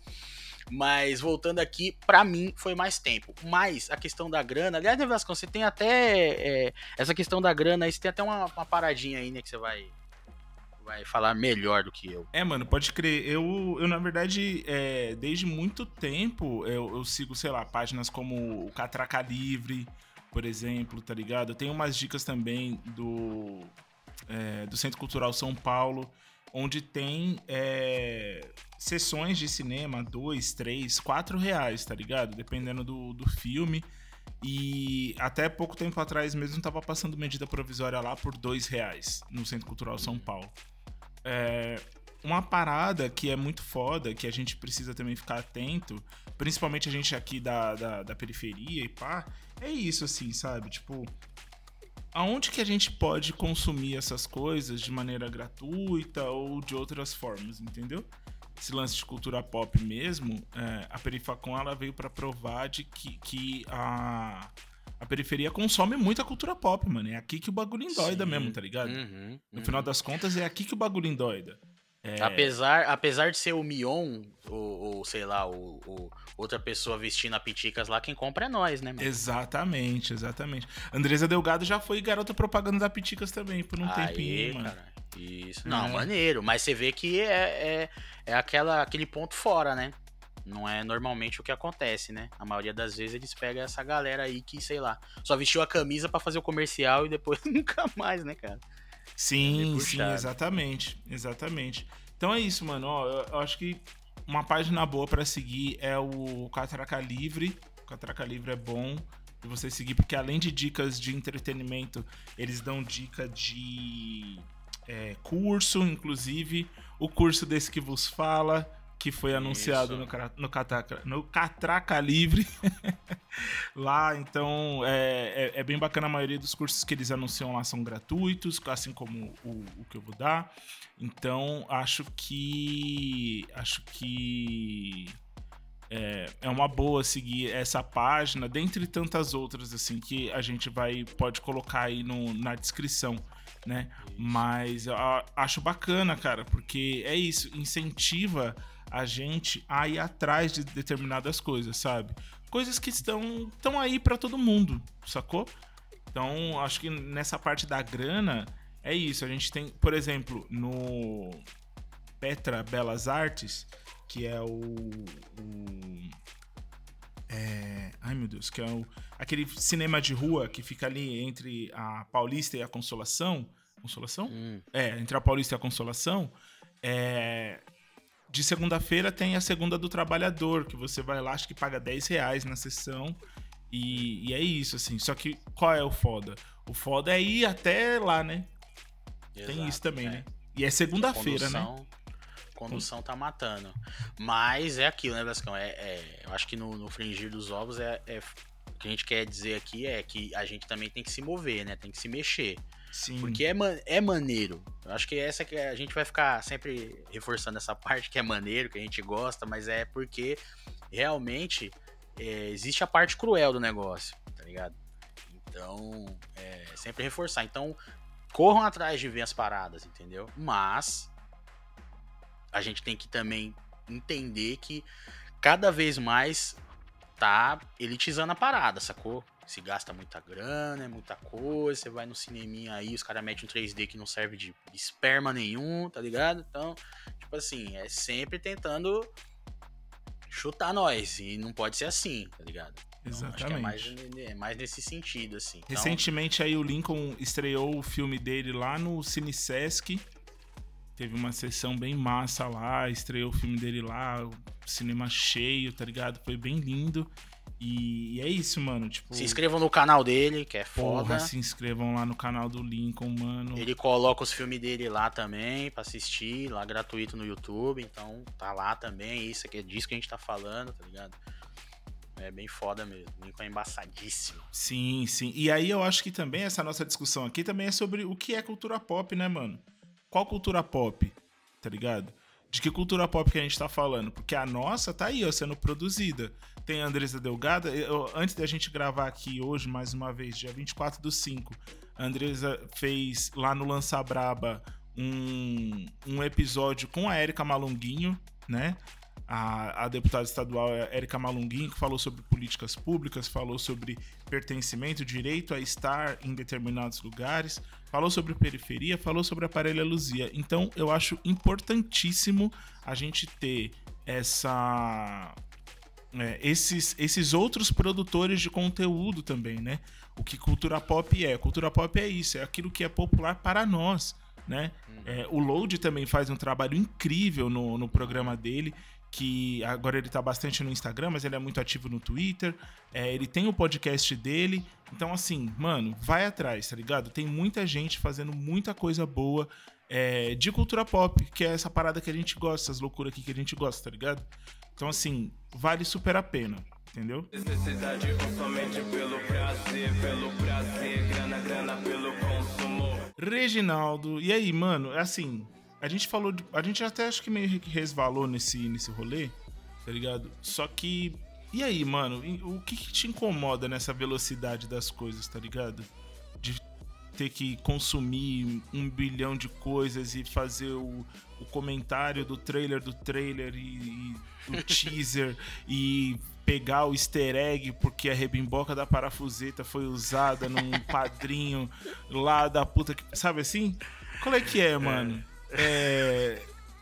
Mas voltando aqui, para mim foi mais tempo. Mas a questão da grana, aliás, né, Velascão, você tem até. É, essa questão da grana aí, você tem até uma, uma paradinha aí, né, que você vai vai falar melhor do que eu. É, mano, pode crer. Eu, eu na verdade, é, desde muito tempo, eu, eu, sigo, sei lá, páginas como o Catraca Livre, por exemplo, tá ligado? Eu tenho umas dicas também do, é, do Centro Cultural São Paulo, onde tem é, sessões de cinema, dois, três, quatro reais, tá ligado? Dependendo do, do filme. E até pouco tempo atrás mesmo tava passando medida provisória lá por dois reais no Centro Cultural São Paulo. É, uma parada que é muito foda, que a gente precisa também ficar atento, principalmente a gente aqui da, da, da periferia e pá, é isso, assim, sabe? Tipo, aonde que a gente pode consumir essas coisas de maneira gratuita ou de outras formas, entendeu? Esse lance de cultura pop mesmo, é, a Perifacon ela veio para provar de que, que a, a periferia consome muita cultura pop, mano. É aqui que o bagulho endoida Sim. mesmo, tá ligado? Uhum, no uhum. final das contas, é aqui que o bagulho endoida. É... Apesar, apesar de ser o Mion, ou, ou sei lá, outra pessoa vestindo a Piticas lá, quem compra é nós, né, mano? Exatamente, exatamente. Andresa Delgado já foi garota propaganda da Piticas também, por um Aê, tempinho, mano. Cara, isso. Não, é. maneiro. Mas você vê que é, é, é aquela, aquele ponto fora, né? Não é normalmente o que acontece, né? A maioria das vezes eles pegam essa galera aí que, sei lá, só vestiu a camisa para fazer o comercial e depois nunca mais, né, cara? Sim, é sim, exatamente. Exatamente. Então é isso, mano. Ó, eu, eu acho que uma página boa para seguir é o Catraca Livre. O Catraca Livre é bom de você seguir, porque além de dicas de entretenimento, eles dão dica de é, curso, inclusive o curso desse que vos fala, que foi anunciado no, no, Catraca, no Catraca Livre. lá, então é, é, é, bem bacana. A maioria dos cursos que eles anunciam lá são gratuitos, assim como o, o que eu vou dar. Então, acho que. Acho que. É, é uma boa seguir essa página, dentre tantas outras assim que a gente vai pode colocar aí no, na descrição, né? Mas eu acho bacana, cara, porque é isso, incentiva a gente a ir atrás de determinadas coisas, sabe? Coisas que estão, estão aí para todo mundo, sacou? Então, acho que nessa parte da grana é isso. A gente tem, por exemplo, no Petra Belas Artes, que é o, o é, ai meu Deus, que é o, aquele cinema de rua que fica ali entre a Paulista e a Consolação. Consolação? Hum. É, entre a Paulista e a Consolação. É, de segunda-feira tem a segunda do trabalhador, que você vai lá, acho que paga 10 reais na sessão. E, e é isso, assim. Só que qual é o foda? O foda é ir até lá, né? Exato, tem isso também, é. né? E é segunda-feira, né? Condução tá matando. Mas é aquilo, né, Vascão? É, é, eu acho que no, no fringir dos ovos é, é, o que a gente quer dizer aqui é que a gente também tem que se mover, né? Tem que se mexer. Sim. Porque é, é maneiro. Eu acho que essa que a gente vai ficar sempre reforçando essa parte que é maneiro, que a gente gosta, mas é porque realmente é, existe a parte cruel do negócio, tá ligado? Então, é, sempre reforçar. Então, corram atrás de ver as paradas, entendeu? Mas a gente tem que também entender que cada vez mais tá elitizando a parada, sacou? Se gasta muita grana, é muita coisa, você vai no cineminha aí, os caras metem um 3D que não serve de esperma nenhum, tá ligado? Então, tipo assim, é sempre tentando chutar nós, e não pode ser assim, tá ligado? Então, Exatamente. Acho que é mais, é mais nesse sentido, assim. Então, Recentemente aí o Lincoln estreou o filme dele lá no Cine Sesc, teve uma sessão bem massa lá, estreou o filme dele lá, cinema cheio, tá ligado? Foi bem lindo. E é isso, mano. Tipo, se inscrevam no canal dele, que é foda. Porra, se inscrevam lá no canal do Lincoln, mano. Ele coloca os filmes dele lá também pra assistir, lá gratuito no YouTube. Então tá lá também. Isso aqui é disso que a gente tá falando, tá ligado? É bem foda mesmo. Lincoln é embaçadíssimo. Sim, sim. E aí eu acho que também essa nossa discussão aqui também é sobre o que é cultura pop, né, mano? Qual cultura pop? Tá ligado? De que cultura pop que a gente tá falando? Porque a nossa tá aí, ó, sendo produzida tem a Andresa Delgada. Eu, antes da gente gravar aqui hoje, mais uma vez, dia 24 do 5, a Andresa fez lá no Lança Braba um, um episódio com a Érica Malunguinho, né? A, a, deputada estadual Érica Malunguinho, que falou sobre políticas públicas, falou sobre pertencimento, direito a estar em determinados lugares, falou sobre periferia, falou sobre aparelho Luzia. Então, eu acho importantíssimo a gente ter essa é, esses, esses outros produtores de conteúdo também, né? O que cultura pop é? Cultura pop é isso, é aquilo que é popular para nós, né? Uhum. É, o Load também faz um trabalho incrível no, no programa dele, que agora ele tá bastante no Instagram, mas ele é muito ativo no Twitter. É, ele tem o podcast dele. Então, assim, mano, vai atrás, tá ligado? Tem muita gente fazendo muita coisa boa é, de cultura pop, que é essa parada que a gente gosta, essas loucuras aqui que a gente gosta, tá ligado? Então, assim, vale super a pena, entendeu? Necessidade somente pelo prazer, pelo prazer, grana, grana pelo consumo. Reginaldo, e aí, mano, é assim, a gente falou, de, a gente até acho que meio que resvalou nesse, nesse rolê, tá ligado? Só que, e aí, mano, o que, que te incomoda nessa velocidade das coisas, tá ligado? De ter que consumir um bilhão de coisas e fazer o, o comentário do trailer do trailer e, e do teaser e pegar o easter egg porque a rebimboca da parafuseta foi usada num padrinho lá da puta que. Sabe assim? Qual é que é, mano? É.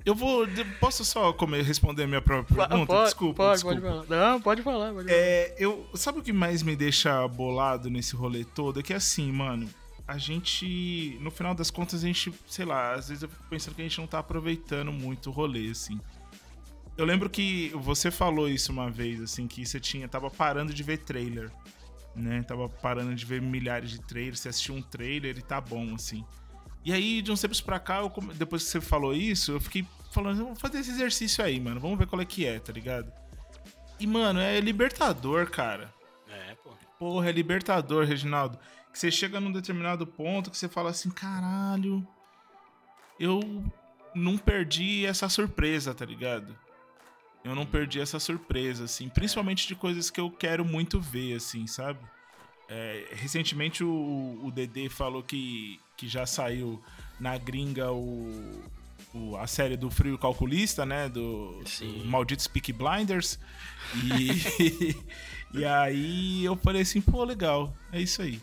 Eu vou. Posso só comer, responder a minha própria pergunta? Pode, desculpa. Pode, desculpa. pode falar. Não, pode falar. Pode falar. É, eu, sabe o que mais me deixa bolado nesse rolê todo? É que assim, mano, a gente. No final das contas, a gente, sei lá, às vezes eu fico pensando que a gente não tá aproveitando muito o rolê, assim. Eu lembro que você falou isso uma vez, assim, que você tinha, tava parando de ver trailer, né? Tava parando de ver milhares de trailers, você assistiu um trailer e tá bom, assim. E aí, de uns tempos pra cá, eu, depois que você falou isso, eu fiquei falando, vamos fazer esse exercício aí, mano. Vamos ver qual é que é, tá ligado? E, mano, é libertador, cara. É, pô. Porra, é libertador, Reginaldo. Que você chega num determinado ponto que você fala assim, caralho, eu não perdi essa surpresa, tá ligado? Eu não perdi essa surpresa, assim, principalmente de coisas que eu quero muito ver, assim, sabe? É, recentemente o, o Dedê falou que, que já saiu na gringa o, o, a série do Frio Calculista, né? Do, do Maldito Speak Blinders. E, e aí eu falei assim, pô, legal, é isso aí.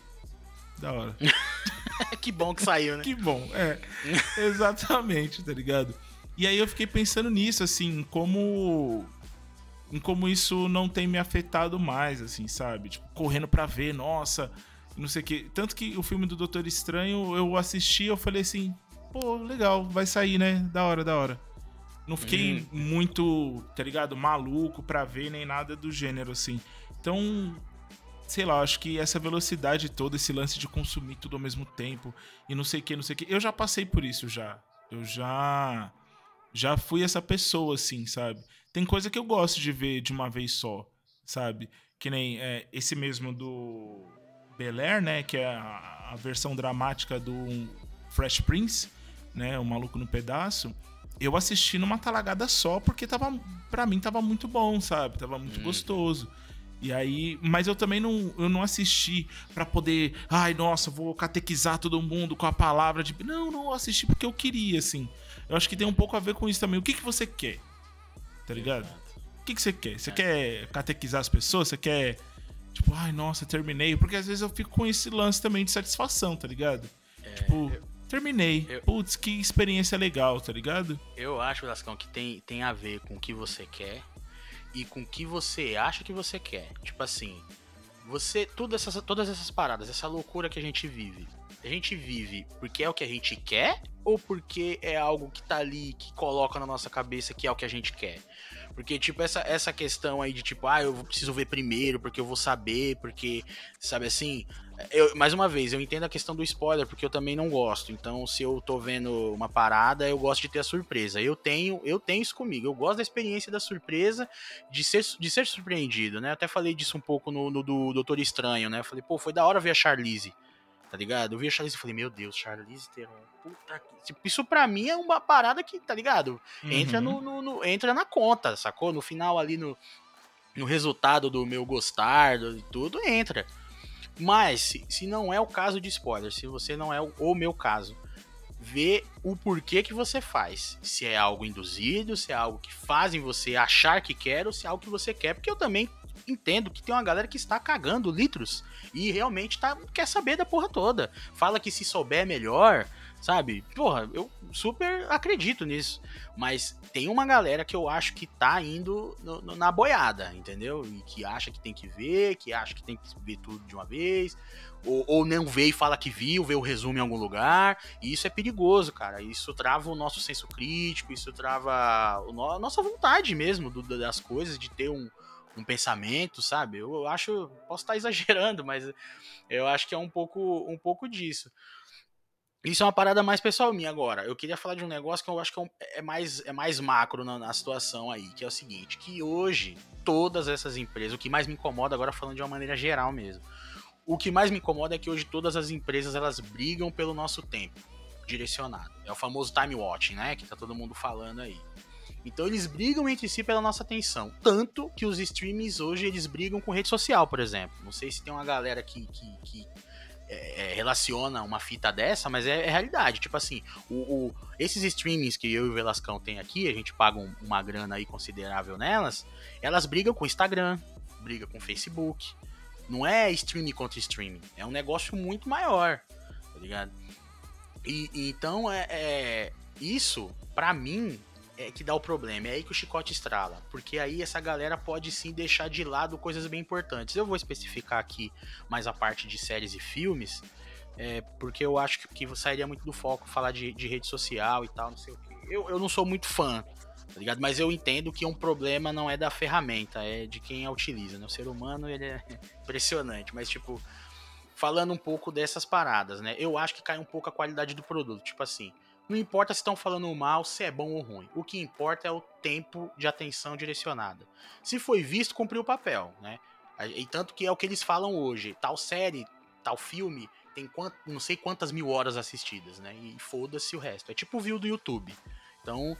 Da hora. que bom que saiu, né? que bom, é. exatamente, tá ligado? E aí eu fiquei pensando nisso, assim, como em como isso não tem me afetado mais, assim, sabe? Tipo, correndo pra ver, nossa, não sei o que. Tanto que o filme do Doutor Estranho, eu assisti, eu falei assim, pô, legal, vai sair, né? Da hora, da hora. Não fiquei uhum. muito, tá ligado, maluco pra ver, nem nada do gênero, assim. Então, sei lá, acho que essa velocidade toda, esse lance de consumir tudo ao mesmo tempo e não sei o que, não sei o que. Eu já passei por isso já. Eu já já fui essa pessoa, assim, sabe? Tem coisa que eu gosto de ver de uma vez só, sabe? Que nem é, esse mesmo do Bel Air, né? Que é a, a, versão dramática do Fresh Prince, né? O Maluco no Pedaço. Eu assisti numa talagada só porque tava, pra mim tava muito bom, sabe? Tava muito hum. gostoso. E aí, mas eu também não, eu não assisti para poder, ai, nossa, vou catequizar todo mundo com a palavra de, não, não assisti porque eu queria, assim. Eu acho que tem um pouco a ver com isso também. O que, que você quer? Tá ligado? O que, que você quer? Você quer catequizar as pessoas? Você quer, tipo, ai, nossa, terminei? Porque às vezes eu fico com esse lance também de satisfação, tá ligado? É, tipo, eu, terminei. Eu, Putz, que experiência legal, tá ligado? Eu acho, Lascão, que tem, tem a ver com o que você quer e com o que você acha que você quer. Tipo assim, você. Tudo essas, todas essas paradas, essa loucura que a gente vive a gente vive porque é o que a gente quer ou porque é algo que tá ali, que coloca na nossa cabeça que é o que a gente quer? Porque, tipo, essa, essa questão aí de tipo, ah, eu preciso ver primeiro, porque eu vou saber, porque, sabe assim. Eu, mais uma vez, eu entendo a questão do spoiler, porque eu também não gosto. Então, se eu tô vendo uma parada, eu gosto de ter a surpresa. Eu tenho, eu tenho isso comigo. Eu gosto da experiência da surpresa, de ser, de ser surpreendido, né? Eu até falei disso um pouco no, no do Doutor Estranho, né? Eu falei, pô, foi da hora ver a Charlize tá ligado? Eu vi a Charlize e falei, meu Deus, Charlize Theron, puta que... Tipo, isso pra mim é uma parada que, tá ligado? Entra, uhum. no, no, no, entra na conta, sacou? No final ali, no, no resultado do meu gostar, e tudo, entra. Mas, se, se não é o caso de spoiler, se você não é o, o meu caso, vê o porquê que você faz. Se é algo induzido, se é algo que fazem você achar que quer, ou se é algo que você quer, porque eu também entendo que tem uma galera que está cagando litros e realmente tá, quer saber da porra toda. Fala que se souber melhor, sabe? Porra, eu super acredito nisso. Mas tem uma galera que eu acho que tá indo no, no, na boiada, entendeu? E que acha que tem que ver, que acha que tem que ver tudo de uma vez. Ou, ou não vê e fala que viu, vê o resumo em algum lugar. E isso é perigoso, cara. Isso trava o nosso senso crítico, isso trava a nossa vontade mesmo do, das coisas, de ter um, um pensamento, sabe? Eu acho, posso estar exagerando, mas eu acho que é um pouco, um pouco disso. Isso é uma parada mais pessoal minha agora. Eu queria falar de um negócio que eu acho que é, é mais, é mais macro na, na, situação aí, que é o seguinte, que hoje todas essas empresas, o que mais me incomoda agora falando de uma maneira geral mesmo, o que mais me incomoda é que hoje todas as empresas elas brigam pelo nosso tempo direcionado. É o famoso time watching, né, que tá todo mundo falando aí. Então eles brigam entre si pela nossa atenção. Tanto que os streams hoje eles brigam com rede social, por exemplo. Não sei se tem uma galera que, que, que é, é, relaciona uma fita dessa, mas é, é realidade. Tipo assim, o, o, esses streamings que eu e o Velascão tem aqui, a gente paga um, uma grana aí considerável nelas, elas brigam com o Instagram, brigam com o Facebook. Não é streaming contra streaming, é um negócio muito maior, tá ligado? E, então, é, é isso, para mim, é que dá o problema. É aí que o chicote estrala. Porque aí essa galera pode sim deixar de lado coisas bem importantes. Eu vou especificar aqui mais a parte de séries e filmes. É, porque eu acho que, que sairia muito do foco falar de, de rede social e tal, não sei o que. Eu, eu não sou muito fã, tá ligado? Mas eu entendo que um problema não é da ferramenta, é de quem a utiliza, né? O ser humano, ele é impressionante, mas tipo, falando um pouco dessas paradas, né? Eu acho que cai um pouco a qualidade do produto, tipo assim, não importa se estão falando mal, se é bom ou ruim. O que importa é o tempo de atenção direcionada. Se foi visto, cumpriu o papel, né? E tanto que é o que eles falam hoje. Tal série, tal filme, tem quant, não sei quantas mil horas assistidas, né? E foda-se o resto. É tipo o view do YouTube. Então,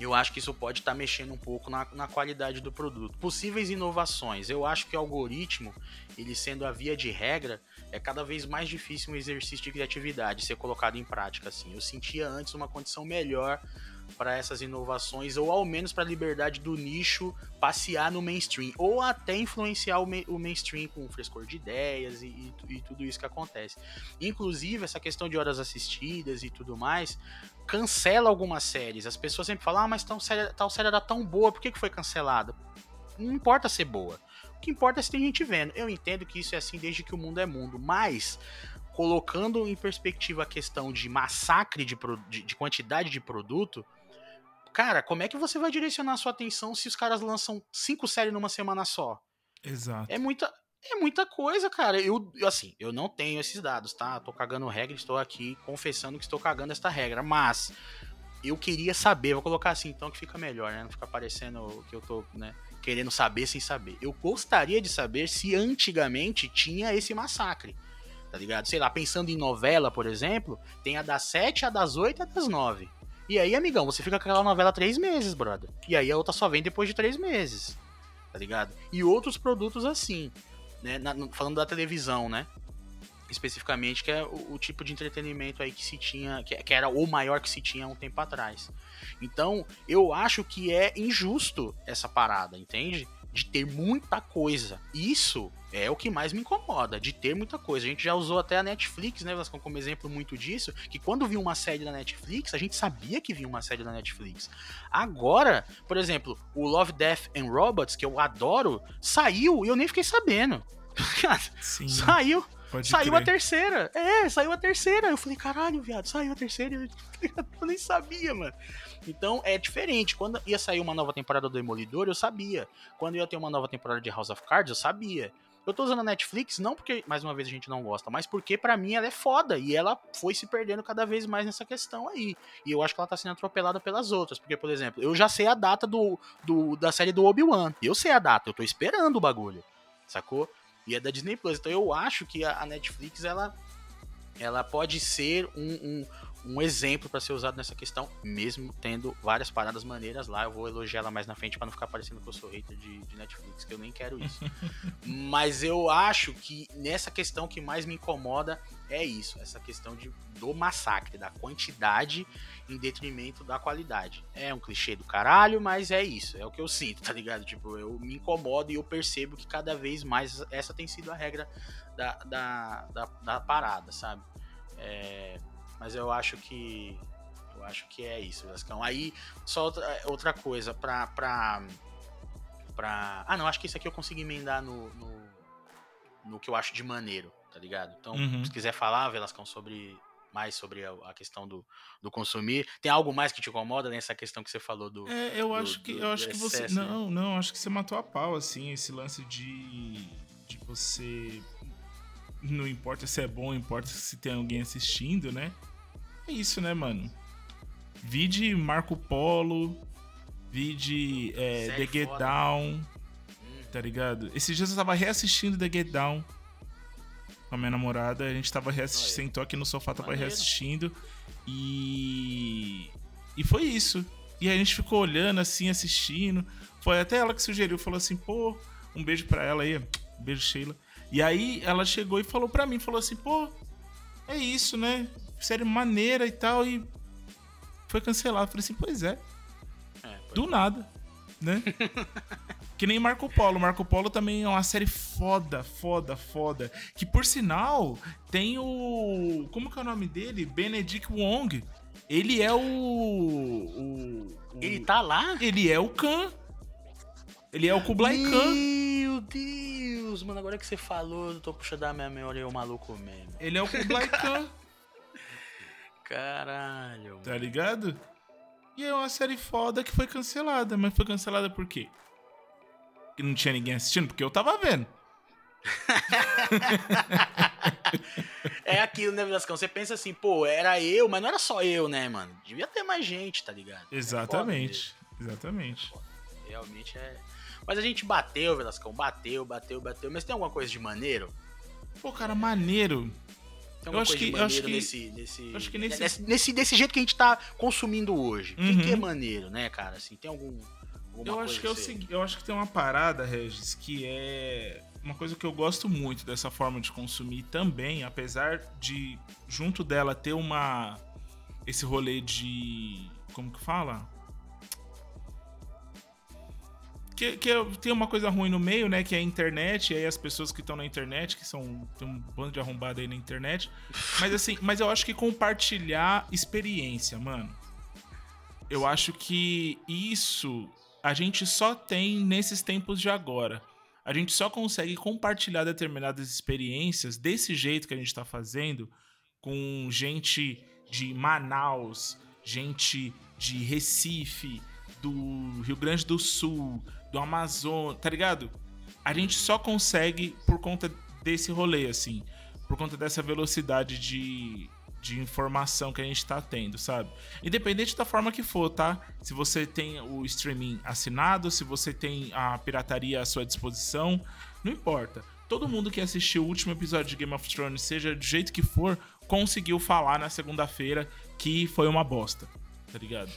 eu acho que isso pode estar tá mexendo um pouco na, na, qualidade do produto. Possíveis inovações. Eu acho que o algoritmo, ele sendo a via de regra, é cada vez mais difícil um exercício de criatividade ser colocado em prática. Assim. Eu sentia antes uma condição melhor para essas inovações, ou ao menos para a liberdade do nicho passear no mainstream, ou até influenciar o, o mainstream com frescor de ideias e, e, e, tudo isso que acontece. Inclusive, essa questão de horas assistidas e tudo mais, cancela algumas séries. As pessoas sempre falam, ah, mas tal série, tal série era tão boa, por que, que foi cancelada? Não importa ser boa. O que importa é se tem gente vendo. Eu entendo que isso é assim desde que o mundo é mundo, mas colocando em perspectiva a questão de massacre de, de, de quantidade de produto, cara, como é que você vai direcionar a sua atenção se os caras lançam cinco séries numa semana só? Exato. É muita, é muita coisa, cara. Eu, assim, eu não tenho esses dados, tá? Tô cagando regra, estou aqui confessando que estou cagando esta regra, mas eu queria saber, vou colocar assim então que fica melhor, né? Não fica parecendo que eu tô, né, querendo saber sem saber. Eu gostaria de saber se antigamente tinha esse massacre. Tá ligado? Sei lá, pensando em novela, por exemplo, tem a das 7, a das 8 e a das 9. E aí, amigão, você fica com aquela novela três meses, brother. E aí a outra só vem depois de três meses. Tá ligado? E outros produtos assim, né? Na, falando da televisão, né? Especificamente, que é o, o, tipo de entretenimento aí que se tinha, que, que era o maior que se tinha um tempo atrás. Então, eu acho que é injusto essa parada, entende? de ter muita coisa. Isso é o que mais me incomoda, de ter muita coisa. A gente já usou até a Netflix, né, Vascão, como exemplo muito disso, que quando viu uma série da Netflix, a gente sabia que vinha uma série da Netflix. Agora, por exemplo, o Love, Death and Robots, que eu adoro, saiu e eu nem fiquei sabendo. Sim. Saiu. Pode saiu crer. a terceira. É, saiu a terceira. Eu falei, caralho, viado, saiu a terceira. Eu nem sabia, mano. Então é diferente. Quando ia sair uma nova temporada do Demolidor, eu sabia. Quando ia ter uma nova temporada de House of Cards, eu sabia. Eu tô usando a Netflix não porque, mais uma vez, a gente não gosta, mas porque para mim ela é foda e ela foi se perdendo cada vez mais nessa questão aí. E eu acho que ela tá sendo atropelada pelas outras. Porque, por exemplo, eu já sei a data do, do da série do Obi-Wan. Eu sei a data, eu tô esperando o bagulho. Sacou? E é da Disney Plus. Então eu acho que a, Netflix ela, ela pode ser um, um um exemplo para ser usado nessa questão, mesmo tendo várias paradas maneiras lá. Eu vou elogiar ela mais na frente para não ficar parecendo que eu sou hater de, de, Netflix, que eu nem quero isso. Mas eu acho que nessa questão que mais me incomoda é isso, essa questão de, do massacre, da quantidade em detrimento da qualidade. É um clichê do caralho, mas é isso, é o que eu sinto, tá ligado? Tipo, eu me incomodo e eu percebo que cada vez mais essa tem sido a regra da, da, da, da parada, sabe? É, mas eu acho que. Eu acho que é isso, Vascão. Aí, só outra, outra coisa, pra, pra, pra. Ah, não, acho que isso aqui eu consegui emendar no, no, no que eu acho de maneiro, tá ligado? Então, uhum. se quiser falar, Velascão, sobre mais sobre a, a, questão do, do consumir. Tem algo mais que te incomoda nessa questão que você falou do. É, eu acho do, que do, eu acho que você né? não, não, acho que você matou a pau assim esse lance de de você não importa se é bom, importa se tem alguém assistindo, né? É isso, né, mano? Vide Marco Polo, vide é, The Get foda. Down, tá ligado? Esses dias eu tava reassistindo The Get Down com a minha namorada, a gente tava reassistindo, sentou aqui no sofá, tava Maneiro. reassistindo e. E foi isso. E a gente ficou olhando assim, assistindo. Foi até ela que sugeriu, falou assim, pô, um beijo pra ela aí, um beijo, Sheila. E aí ela chegou e falou pra mim, falou assim, pô, é isso, né? Série maneira e tal, e foi cancelado. falei assim, pois é. é Do nada, né? que nem Marco Polo. Marco Polo também é uma série foda, foda, foda. Que por sinal tem o. Como que é o nome dele? Benedict Wong. Ele é o. o, o ele tá lá? Ele é o Khan. Ele é o Kublai Khan. Meu Deus, mano, agora que você falou, eu tô puxando a minha memória o maluco mesmo. Ele é o Kublai Khan. Caralho. Tá ligado? E é uma série foda que foi cancelada. Mas foi cancelada por quê? Que não tinha ninguém assistindo? Porque eu tava vendo. é aquilo, né, Velascão? Você pensa assim, pô, era eu, mas não era só eu, né, mano? Devia ter mais gente, tá ligado? Exatamente. É exatamente. Realmente é. Mas a gente bateu, Velascão, bateu, bateu, bateu. Mas tem alguma coisa de maneiro? Pô, cara, maneiro. Tem eu acho que, eu acho que nesse, nesse, acho que nesse... Nesse, nesse, desse jeito que a gente tá consumindo hoje. Uhum. que, que, é maneiro, né, cara? Assim, tem algum. Eu acho que é o seguinte, eu acho que tem uma parada, Regis, que é uma coisa que eu gosto muito dessa forma de consumir também, apesar de junto dela ter uma esse rolê de como que fala? Que, que é, tem uma coisa ruim no meio, né? Que é a internet, e aí as pessoas que estão na internet, que são. Tem um bando de arrombado aí na internet. Mas assim, mas eu acho que compartilhar experiência, mano. Eu acho que isso a gente só tem nesses tempos de agora. A gente só consegue compartilhar determinadas experiências desse jeito que a gente tá fazendo com gente de Manaus, gente de Recife, do Rio Grande do Sul, do Amazonas, tá ligado? A gente só consegue por conta desse rolê, assim. Por conta dessa velocidade de, de informação que a gente tá tendo, sabe? Independente da forma que for, tá? Se você tem o streaming assinado, se você tem a pirataria à sua disposição, não importa. Todo mundo que assistiu o último episódio de Game of Thrones, seja do jeito que for, conseguiu falar na segunda-feira que foi uma bosta tá ligado?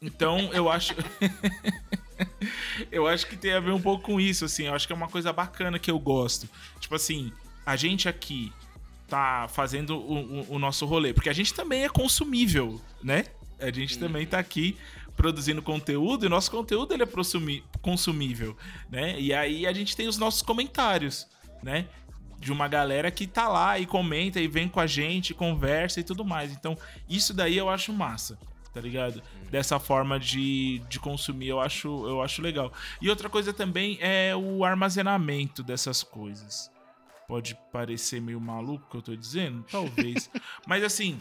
Então, eu acho. eu acho que tem a ver um pouco com isso, assim. Eu acho que é uma coisa bacana que eu gosto. Tipo assim, a gente aqui tá fazendo o, o, o nosso rolê, porque a gente também é consumível, né? A gente também tá aqui produzindo conteúdo e nosso conteúdo ele é consumível, né? E aí a gente tem os nossos comentários, né? De uma galera que tá lá e comenta e vem com a gente, conversa e tudo mais. Então, isso daí eu acho massa, tá ligado? Dessa forma de, de consumir, eu acho, eu acho legal. E outra coisa também é o armazenamento dessas coisas. Pode parecer meio maluco o que eu tô dizendo? Talvez. Mas assim,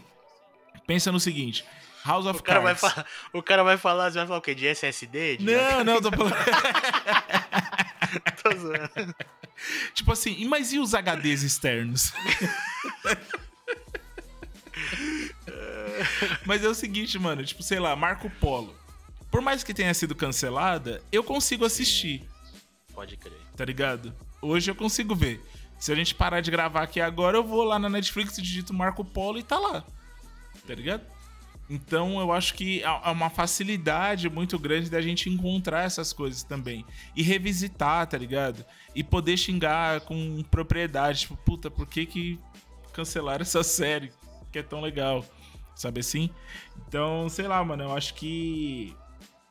pensa no seguinte. House of o cara Cards. Vai falar, o cara vai falar, você vai falar o quê? De SSD? De não, não, tô falando. tô zoando. Tipo assim, mas e os HDs externos? mas é o seguinte, mano, tipo, sei lá, Marco Polo. Por mais que tenha sido cancelada, eu consigo assistir. Sim. Pode crer. Tá ligado? Hoje eu consigo ver. Se a gente parar de gravar aqui agora, eu vou lá na Netflix, digito Marco Polo e tá lá. Tá ligado? Então eu acho que há uma facilidade muito grande da gente encontrar essas coisas também. E revisitar, tá ligado? E poder xingar com propriedade. Tipo, puta, por que, que cancelaram essa série? Que é tão legal. Sabe assim? Então, sei lá, mano, eu acho que.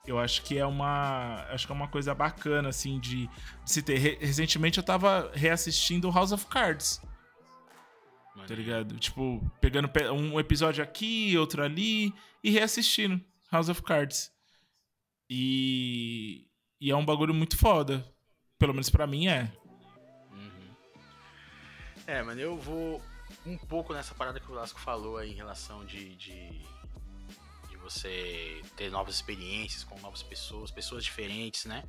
Eu acho que é uma. Acho que é uma coisa bacana, assim, de, de se ter. Recentemente eu tava reassistindo House of Cards. Tá ligado? Tipo, pegando um episódio aqui, outro ali e reassistindo House of Cards. E, e é um bagulho muito foda. Pelo menos para mim é. Uhum. É, mano, eu vou um pouco nessa parada que o Lasco falou aí em relação de, de, de você ter novas experiências com novas pessoas, pessoas diferentes, né?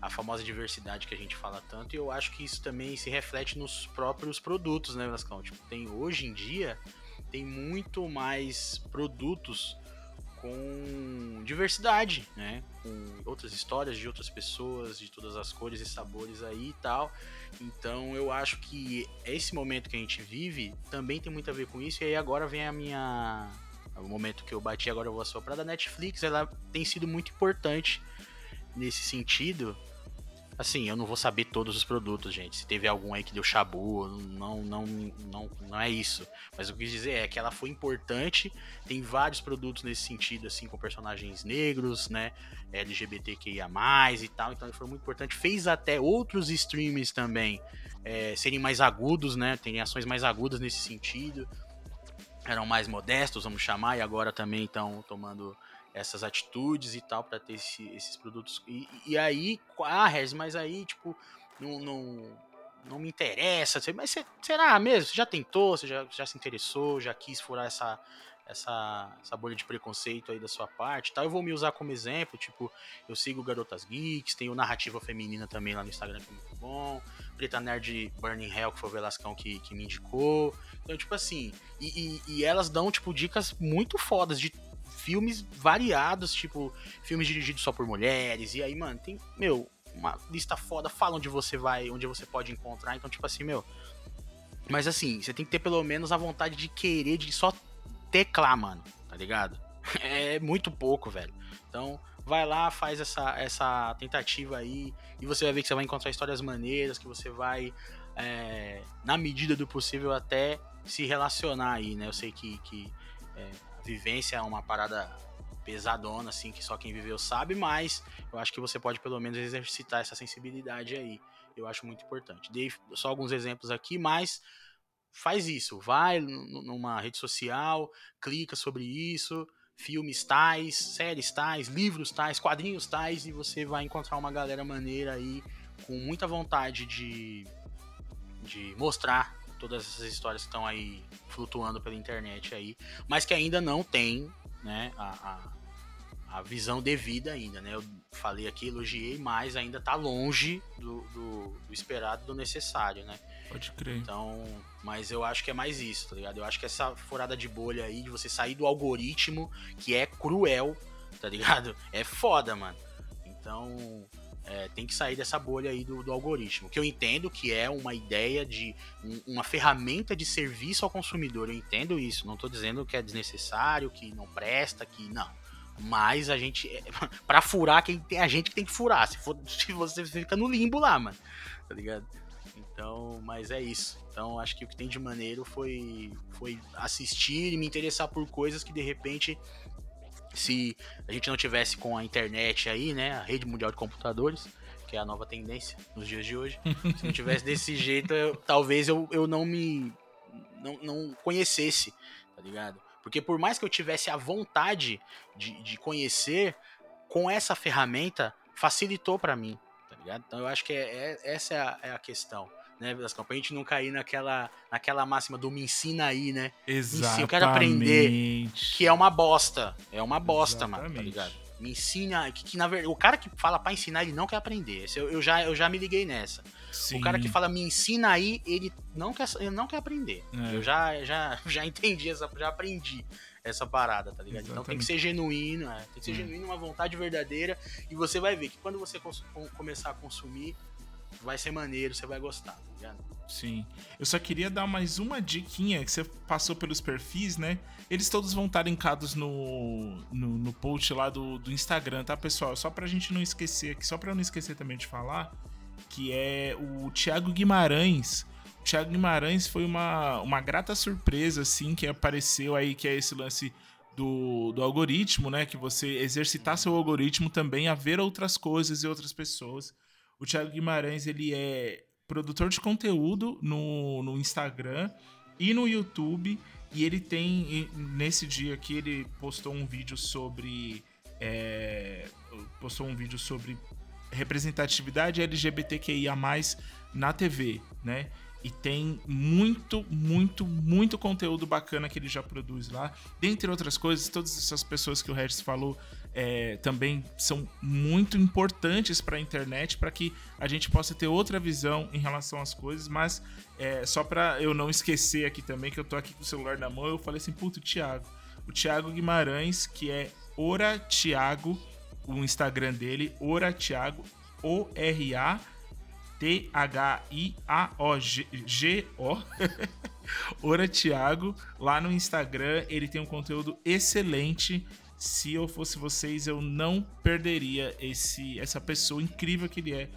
A famosa diversidade que a gente fala tanto, e eu acho que isso também se reflete nos próprios produtos, né, Vascão? Tipo, tem hoje em dia tem muito mais produtos com diversidade, né? Com outras histórias de outras pessoas, de todas as cores e sabores aí e tal. Então eu acho que esse momento que a gente vive também tem muito a ver com isso. E aí agora vem a minha. O momento que eu bati, agora eu vou assoprar da Netflix. Ela tem sido muito importante nesse sentido Assim, eu não vou saber todos os produtos, gente. Se teve algum aí que deu chabu, não, não, não, não é isso. Mas o que eu quis dizer é que ela foi importante. Tem vários produtos nesse sentido, assim, com personagens negros, né? LGBTQIA, e tal. Então, foi muito importante. Fez até outros streams também é, serem mais agudos, né? Tem ações mais agudas nesse sentido. Eram mais modestos, vamos chamar, e agora também estão tomando essas atitudes e tal para ter esse, esses produtos. E, e aí, ah, Regis, mas aí, tipo, não, não, não me interessa. Mas você, será mesmo? Você já tentou? Você já, já se interessou? Já quis furar essa, essa, essa bolha de preconceito aí da sua parte tal. Eu vou me usar como exemplo, tipo, eu sigo Garotas Geeks, tenho Narrativa Feminina também lá no Instagram, que é muito bom. Preta Nerd Burning Hell, que foi o Velascão que, que me indicou. Então, tipo assim, e, e, e elas dão, tipo, dicas muito fodas de filmes variados, tipo, filmes dirigidos só por mulheres. E aí, mano, tem, meu, uma lista foda, fala onde você vai, onde você pode encontrar. Então, tipo assim, meu. Mas assim, você tem que ter pelo menos a vontade de querer, de só teclar, mano, tá ligado? É muito pouco, velho. Então, vai lá, faz essa, essa tentativa aí, e você vai ver que você vai encontrar histórias maneiras, que você vai, é, na medida do possível, até se relacionar aí, né? Eu sei que, que é, vivência é uma parada pesadona, assim, que só quem viveu sabe, mas eu acho que você pode pelo menos exercitar essa sensibilidade aí. Eu acho muito importante. Dei só alguns exemplos aqui, mas faz isso. Vai numa rede social, clica sobre isso, filmes tais, séries tais, livros tais, quadrinhos tais, e você vai encontrar uma galera maneira aí com muita vontade de, de mostrar todas essas histórias que estão aí flutuando pela internet aí, mas que ainda não tem, né, a, a, a visão devida ainda, né? Eu falei aqui, elogiei, mas ainda tá longe do, do, do, esperado, do necessário, né? Pode crer. Então, mas eu acho que é mais isso, tá ligado? Eu acho que essa furada de bolha aí, de você sair do algoritmo, que é cruel, tá ligado? É foda, mano. Então, é, tem que sair dessa bolha aí do, do, algoritmo. Que eu entendo que é uma ideia de um, uma ferramenta de serviço ao consumidor. Eu entendo isso. Não estou dizendo que é desnecessário, que não presta, que não. Mas a gente. É, para furar, quem tem a gente que tem que furar. Se, for, se você fica no limbo lá, mano. Tá ligado? Então, mas é isso. Então, acho que o que tem de maneiro foi, foi assistir e me interessar por coisas que de repente se a gente não tivesse com a internet aí, né, a rede mundial de computadores, que é a nova tendência nos dias de hoje, se não tivesse desse jeito, eu, talvez eu, eu não me não, não conhecesse, tá ligado? Porque por mais que eu tivesse a vontade de, de conhecer, com essa ferramenta facilitou para mim, tá ligado? Então eu acho que é, é essa é a, é a questão né, Velascão? Pra gente não cair naquela, naquela máxima do me ensina aí, né? Exatamente. eu quero aprender. Que é uma bosta. É uma bosta, Exatamente. mano, tá ligado? Me ensina. Que, que, na verdade, o cara que fala pra ensinar, ele não quer aprender. Eu, eu, já, eu já me liguei nessa. Sim. O cara que fala me ensina aí, ele não quer, ele não quer aprender. É. Eu já, já, já entendi essa, já aprendi essa parada, tá ligado? Exatamente. Então tem que ser genuíno, é, tem que ser hum. genuíno, uma vontade verdadeira, e você vai ver que quando você começar a consumir, vai ser maneiro, você vai gostar, tá ligado? Sim. Eu só queria dar mais uma diquinha que você passou pelos perfis, né? Eles todos vão estar linkados no, no, no post lá do, do Instagram, tá, pessoal? Só pra gente não esquecer aqui, só pra eu não esquecer também de falar, que é o Thiago Guimarães. O Thiago Guimarães foi uma, uma grata surpresa, assim, que apareceu aí, que é esse lance do, do algoritmo, né? Que você exercitar seu algoritmo também a ver outras coisas e outras pessoas. O Thiago Guimarães, ele é produtor de conteúdo no, no Instagram e no YouTube. E ele tem, nesse dia aqui, ele postou um vídeo sobre. É, postou um vídeo sobre representatividade LGBTQIA na TV, né? e tem muito, muito, muito conteúdo bacana que ele já produz lá. Dentre outras coisas, todas essas pessoas que o Regis falou é, também são muito importantes para a internet, para que a gente possa ter outra visão em relação às coisas. Mas é, só para eu não esquecer aqui também, que eu tô aqui com o celular na mão, eu falei assim, puto, Thiago. O Thiago Guimarães, que é Ora Thiago, o Instagram dele, Ora Thiago, O-R-A T-H-I-A-O-G-O. Ora Thiago, lá no Instagram, ele tem um conteúdo excelente. Se eu fosse vocês, eu não perderia esse essa pessoa incrível que ele é,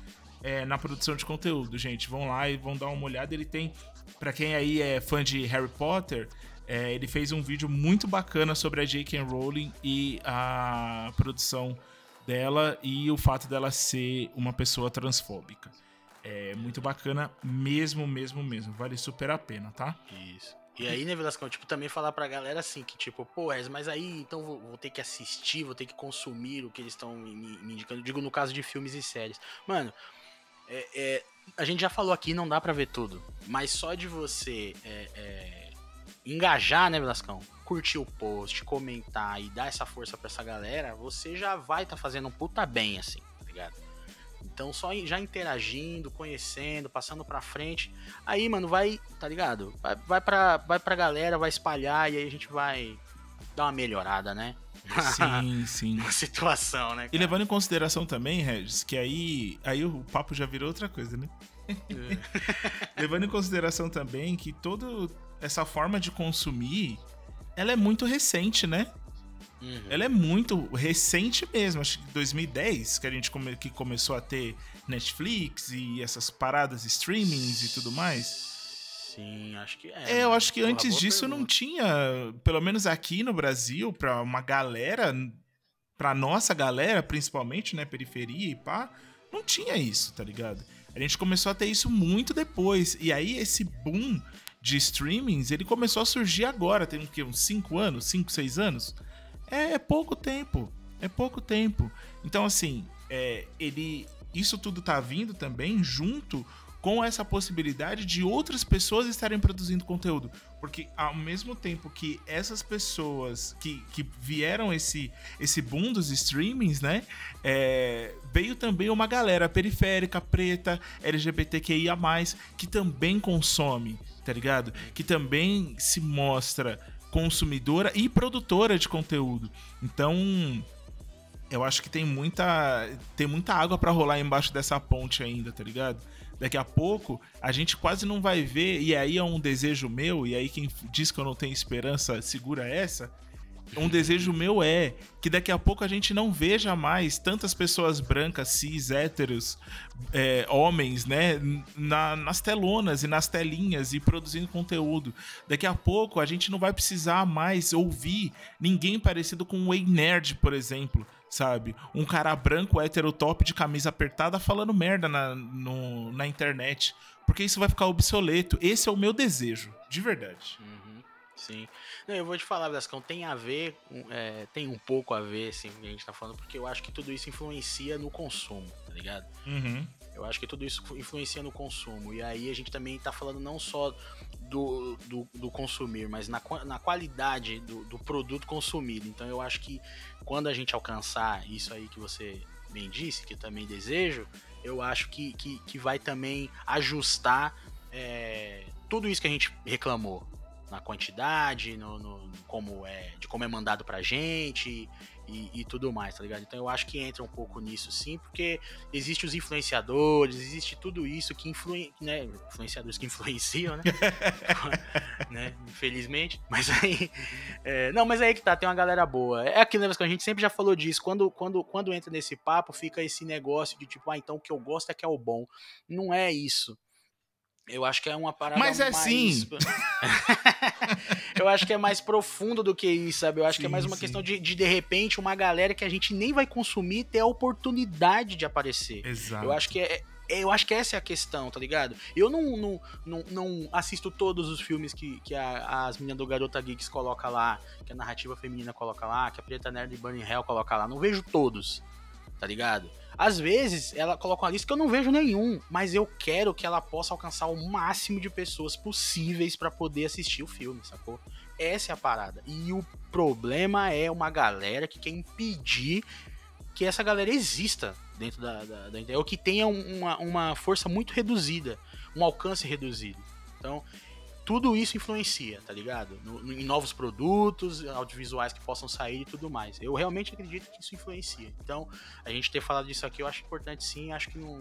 é na produção de conteúdo, gente. Vão lá e vão dar uma olhada. Ele tem, para quem aí é fã de Harry Potter, é, ele fez um vídeo muito bacana sobre a J.K. Rowling e a produção dela e o fato dela ser uma pessoa transfóbica. É muito bacana mesmo, mesmo, mesmo. Vale super a pena, tá? Isso. E aí, né, Velascão, tipo, também falar pra galera assim, que tipo, pô, mas aí então vou, vou ter que assistir, vou ter que consumir o que eles estão me, me, indicando. Digo no caso de filmes e séries. Mano, é, é, a gente já falou aqui, não dá pra ver tudo. Mas só de você é, é engajar, né, Velascão? Curtir o post, comentar e dar essa força pra essa galera, você já vai tá fazendo um puta bem, assim, tá ligado? Então só já interagindo, conhecendo, passando pra frente. Aí, mano, vai, tá ligado? Vai, vai, pra, vai pra galera, vai espalhar e aí a gente vai dar uma melhorada, né? Sim, sim. Na situação, né? Cara? E levando em consideração também, Regis, que aí, aí o papo já virou outra coisa, né? É. levando em consideração também que toda essa forma de consumir, ela é muito recente, né? Uhum. Ela é muito recente mesmo, acho que 2010 que a gente come, que começou a ter Netflix e essas paradas streamings e tudo mais. Sim, acho que é. É, eu acho que antes disso pergunta. não tinha, pelo menos aqui no Brasil, pra uma galera, pra nossa galera, principalmente, né, periferia e pá, não tinha isso, tá ligado? A gente começou a ter isso muito depois. E aí esse boom de streamings, ele começou a surgir agora, tem o uns 5 anos, 5, 6 anos. É, é pouco tempo. É pouco tempo. Então, assim, é, ele. Isso tudo tá vindo também junto com essa possibilidade de outras pessoas estarem produzindo conteúdo. Porque ao mesmo tempo que essas pessoas que, que vieram esse, esse boom dos streamings, né? É, veio também uma galera periférica, preta, LGBTQIA, que também consome, tá ligado? Que também se mostra consumidora e produtora de conteúdo. Então, eu acho que tem muita tem muita água para rolar embaixo dessa ponte ainda, tá ligado? Daqui a pouco a gente quase não vai ver, e aí é um desejo meu, e aí quem diz que eu não tenho esperança segura essa, um desejo meu é que daqui a pouco a gente não veja mais tantas pessoas brancas, cis, héteros, é, homens, né, na, nas telonas e nas telinhas e produzindo conteúdo. Daqui a pouco a gente não vai precisar mais ouvir ninguém parecido com o Ei Nerd, por exemplo, sabe? Um cara branco, hétero top de camisa apertada falando merda na, no, na internet. Porque isso vai ficar obsoleto. Esse é o meu desejo, de verdade. Uhum, sim. Não, eu vou te falar, Blascão, tem a ver, é, tem um pouco a ver, assim, que a gente tá falando, porque eu acho que tudo isso influencia no consumo, tá ligado? Uhum. Eu acho que tudo isso influencia no consumo. E aí a gente também tá falando não só do, do, do consumir, mas na, na qualidade do, do produto consumido. Então eu acho que quando a gente alcançar isso aí que você bem disse, que eu também desejo, eu acho que, que, que vai também ajustar é, tudo isso que a gente reclamou na quantidade, no, no, como é, de como é mandado pra gente e, e, tudo mais, tá ligado? Então eu acho que entra um pouco nisso sim, porque existe os influenciadores, existe tudo isso que influi, né, influenciadores que influenciam, né? né? Infelizmente. Mas aí, é, não, mas aí que tá, tem uma galera boa. É aquilo né, que a gente sempre já falou disso. Quando, quando, quando entra nesse papo, fica esse negócio de tipo, ah, então o que eu gosto é que é o bom. Não é isso. Eu acho que é uma parada Mas é mais... sim. eu acho que é mais profundo do que isso, sabe? Eu acho sim, que é mais uma sim. questão de, de, de repente, uma galera que a gente nem vai consumir ter a oportunidade de aparecer. Exato. Eu acho que é, é eu acho que essa é a questão, tá ligado? Eu não, não, não, não assisto todos os filmes que, que a, as meninas do Garota Geeks coloca lá, que a narrativa feminina coloca lá, que a Preta Nerd e Burning Hell coloca lá. Não vejo todos tá ligado? Às vezes ela coloca uma lista que eu não vejo nenhum, mas eu quero que ela possa alcançar o máximo de pessoas possíveis para poder assistir o filme, sacou? Essa é a parada. E o problema é uma galera que quer impedir que essa galera exista dentro da, da, da ou que tenha uma, uma força muito reduzida, um alcance reduzido. Então, tudo isso influencia, tá ligado? No, no, em novos produtos, audiovisuais que possam sair e tudo mais. Eu realmente acredito que isso influencia. Então, a gente ter falado disso aqui, eu acho importante sim, acho que não,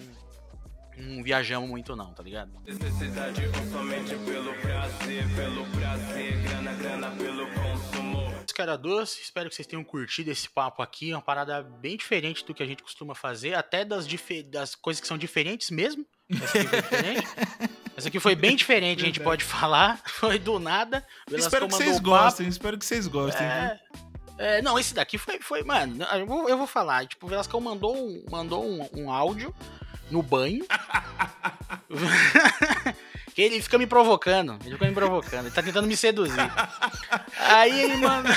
não viajamos muito não, tá ligado? Necessidade somente pelo prazer, pelo prazer, grana, grana pelo consumo. Cara doce, espero que vocês tenham curtido esse papo aqui, uma parada bem diferente do que a gente costuma fazer, até das, das coisas que são diferentes mesmo. Essa aqui foi bem diferente, a gente pode falar. Foi do nada. espero que vocês gostem, espero que vocês gostem. É... É, não, esse daqui foi, foi mano, eu vou, eu vou falar. Tipo, o Velasco mandou, um, mandou um, um áudio no banho. que ele fica me provocando. Ele fica me provocando. Ele tá tentando me seduzir. Aí ele mandou.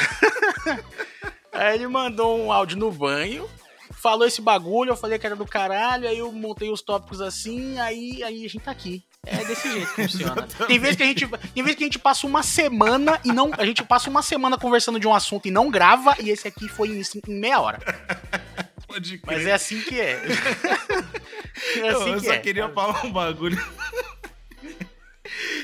Aí ele mandou um áudio no banho. Falou esse bagulho, eu falei que era do caralho, aí eu montei os tópicos assim, aí, aí a gente tá aqui. É desse jeito que funciona. Tem vezes que a gente, tem vezes que a gente passa uma semana e não, a gente passa uma semana conversando de um assunto e não grava, e esse aqui foi em, em meia hora. Pode crer. Mas é assim que é. é assim eu que só é, queria falar um bagulho.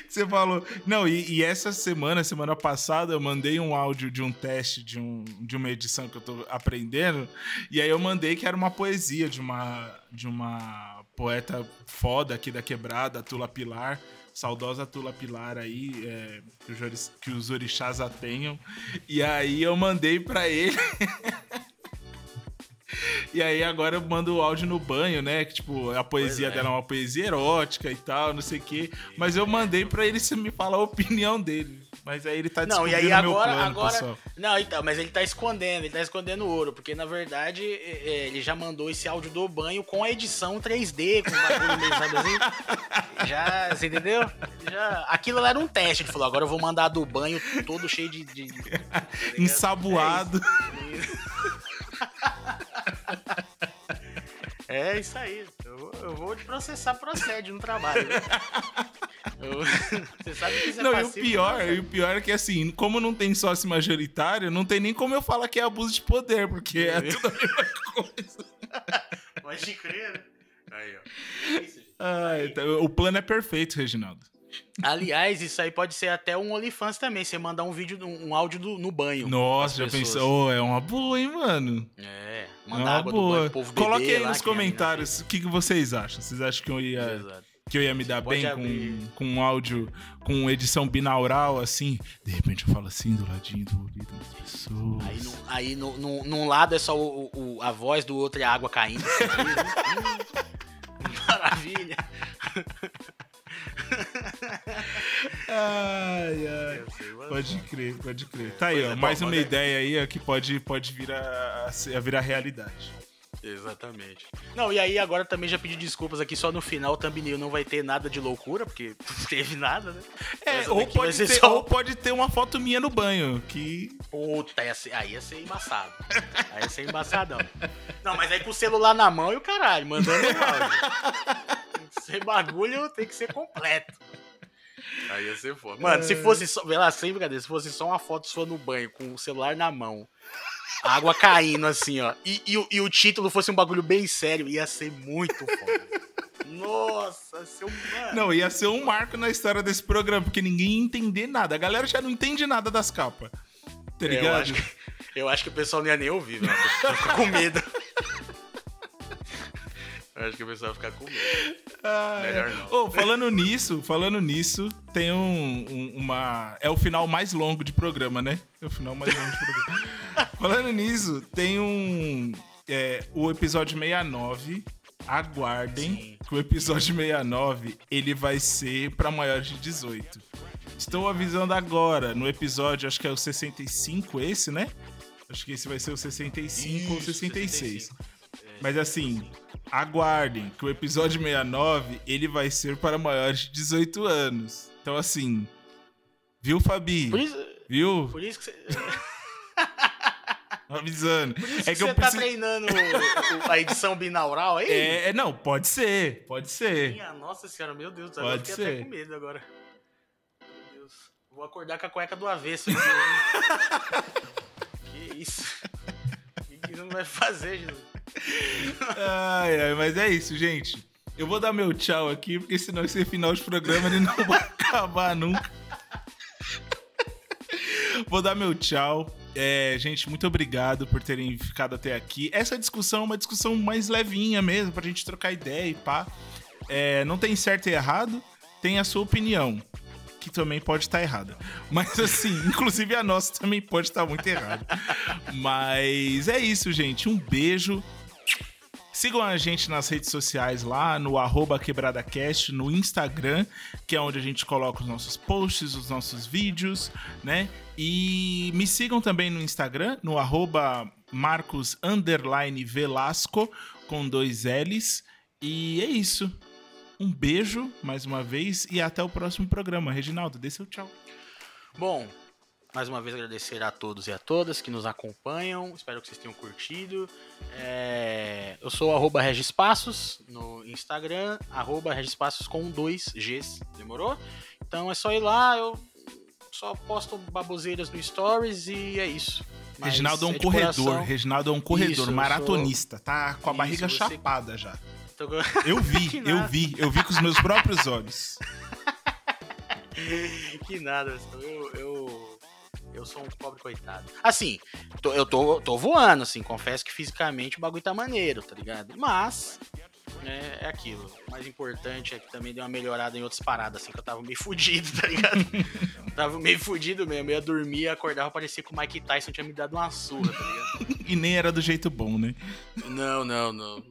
Você falou. Não, e, e, essa semana, semana passada, eu mandei um áudio de um teste de, um, de uma edição que eu tô aprendendo. E aí eu mandei que era uma poesia de uma, de uma poeta foda aqui da quebrada, Tula Pilar. Saudosa Tula Pilar aí, é, que, os, orixás a tenham. E aí eu mandei para ele. E aí agora eu mando o áudio no banho, né? Que, tipo, a poesia é. dela é uma poesia erótica e tal, não sei o quê. Mas eu mandei pra ele se me falar a opinião dele. Mas aí ele tá não, e aí agora, plano, agora, pessoal. Não, então, mas ele tá escondendo, ele tá escondendo ouro, porque na verdade ele já mandou esse áudio do banho com a edição 3D, com o bagulho meio, sabe assim? Já, você entendeu? Já, aquilo era um teste, ele falou, agora eu vou mandar do banho todo cheio de... de, tá Ensaboado. É É isso aí. Eu, eu vou te processar, procede no trabalho. Né? Eu, você sabe que isso é Não, e o pior, e o pior é que assim, como não tem sócio majoritário, não tem nem como eu falar que é abuso de poder, porque é tudo a mesma coisa. Pode crer, né? Aí, ó. É isso, ah, então, o plano é perfeito, Reginaldo. Aliás, isso aí pode ser até um OnlyFans também. Você mandar um vídeo, um áudio do, no banho. Nossa, já pessoas. pensou? Oh, é uma boa, hein, mano? É, mandar é água boa. do banho, Coloque aí nos comentários o que, que vocês acham. Vocês acham que eu ia. Que eu ia me dar bem com, com um áudio, com edição binaural, assim. De repente eu falo assim do ladinho do ouvido das pessoas. Aí, no, aí no, no, num lado é só o, o, a voz do outro e a água caindo. Maravilha ai, ai. Pode crer, pode crer. Tá aí, ó. Mais uma ideia aí que pode, pode vir a, a virar realidade. Exatamente. Não, e aí agora também já pedi desculpas aqui, só no final o thumbnail não vai ter nada de loucura, porque não teve nada, né? É, ou pode, ter, só... ou pode ter uma foto minha no banho, que... Puta, ia ser, aí ia ser embaçado. aí ia ser embaçadão. Não, mas aí com o celular na mão e o caralho, mandando áudio. Esse bagulho tem que ser completo. Aí ia ser foda. Mano, se fosse só. Vê lá, sem brincadeira, se fosse só uma foto sua no banho, com o celular na mão, água caindo assim, ó. E, e, e, o título fosse um bagulho bem sério, ia ser muito foda. Nossa, seu mano. Não, ia ser um marco na história desse programa, porque ninguém ia entender nada. A galera já não entende nada das capas. Tá ligado? É, eu, acho que, eu acho que o pessoal não ia nem ouvir, velho. Fica com medo. Acho que o pessoal vai ficar com medo. Ah, Melhor não. Oh, falando nisso, falando nisso, tem um, um, uma. É o final mais longo de programa, né? É o final mais longo de programa. falando nisso, tem um. É, o episódio 69. Aguardem Sim. que o episódio 69 ele vai ser para maiores de 18. Estou avisando agora, no episódio, acho que é o 65 esse, né? Acho que esse vai ser o 65 Isso, ou 66. 65. Mas assim, aguardem que o episódio 69 ele vai ser para maiores de 18 anos. Então assim, viu, Fabi? Por isso, viu? Por isso que você... Avisando. É que, que você eu tá preciso... treinando a edição binaural aí? É, não, pode ser, pode ser. Minha nossa senhora, meu Deus, pode eu fiquei ser. até com medo agora. Meu Deus. Vou acordar com a cueca do avesso. que isso? O que, que isso não vai fazer, Jesus? Ai, ai, mas é isso, gente. Eu vou dar meu tchau aqui, porque senão esse final de programa ele não vai acabar nunca. Vou dar meu tchau. É, gente, muito obrigado por terem ficado até aqui. Essa discussão é uma discussão mais levinha mesmo, pra gente trocar ideia e pá. É, não tem certo e errado, tem a sua opinião, que também pode estar errada. Mas assim, inclusive a nossa também pode estar muito errada. Mas é isso, gente. Um beijo. Sigam a gente nas redes sociais lá, no QuebradaCast, no Instagram, que é onde a gente coloca os nossos posts, os nossos vídeos, né? E me sigam também no Instagram, no Marcos Velasco, com dois L's. E é isso. Um beijo mais uma vez e até o próximo programa. Reginaldo, dê seu tchau. Bom, mais uma vez agradecer a todos e a todas que nos acompanham. Espero que vocês tenham curtido. É... Eu sou arroba Regispassos no Instagram, arroba Regispassos com dois Gs. Demorou? Então é só ir lá, eu só posto baboseiras no Stories e é isso. Mas Reginaldo é um é corredor, coração. Reginaldo é um corredor, isso, maratonista, sou... tá com a barriga isso, chapada já. Eu vi, eu vi, eu vi com os meus próprios olhos. que nada, eu, eu eu sou um pobre coitado. Assim, tô, eu tô, tô voando, assim, confesso que fisicamente o bagulho tá maneiro, tá ligado? Mas, né, é aquilo. O mais importante é que também deu uma melhorada em outras paradas, assim, que eu tava meio fudido, tá ligado? tava meio fudido mesmo. Eu ia dormir, acordava, parecia que o Mike Tyson tinha me dado uma surra, tá ligado? e nem era do jeito bom, né? Não, não, não.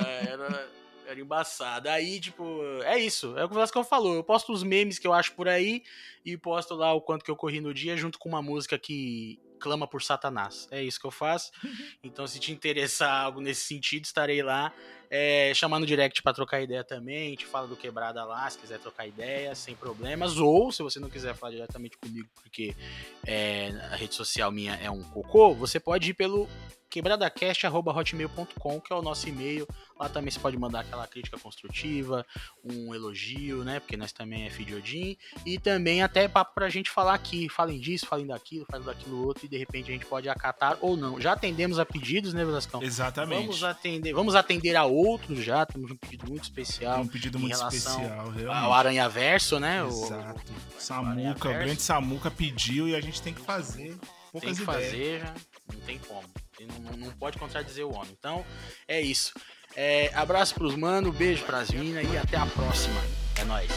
É, era era embaçado. Aí, tipo, é isso. É o que o Vasco falou. Eu posto os memes que eu acho por aí e posto lá o quanto que eu corri no dia junto com uma música que clama por Satanás. É isso que eu faço. Então, se te interessar algo nesse sentido, estarei lá. É, chamando no direct para trocar ideia também. Te fala do quebrada lá, se quiser trocar ideia, sem problemas. Ou, se você não quiser falar diretamente comigo, porque é, a rede social minha é um cocô, você pode ir pelo quebradacast.hotmail.com, que é o nosso e-mail. Lá também você pode mandar aquela crítica construtiva, um elogio, né? Porque nós também é Fidiodin. E também até papo pra gente falar aqui. Falem disso, falem daquilo, falem daquilo outro. E de repente a gente pode acatar ou não. Já atendemos a pedidos, né, Velascão? Exatamente. Vamos atender, vamos atender a outros já. Temos um pedido muito especial. Um pedido muito especial, realmente. Ao Aranha Verso, né? Exato. O, Samuca, o, o grande Samuca pediu e a gente tem que fazer. Poucas tem que ideias. fazer já. Não tem como. Não, não pode contradizer o homem. Então, é isso. É, abraço pros mano, beijo pras minas e até a próxima. É nóis.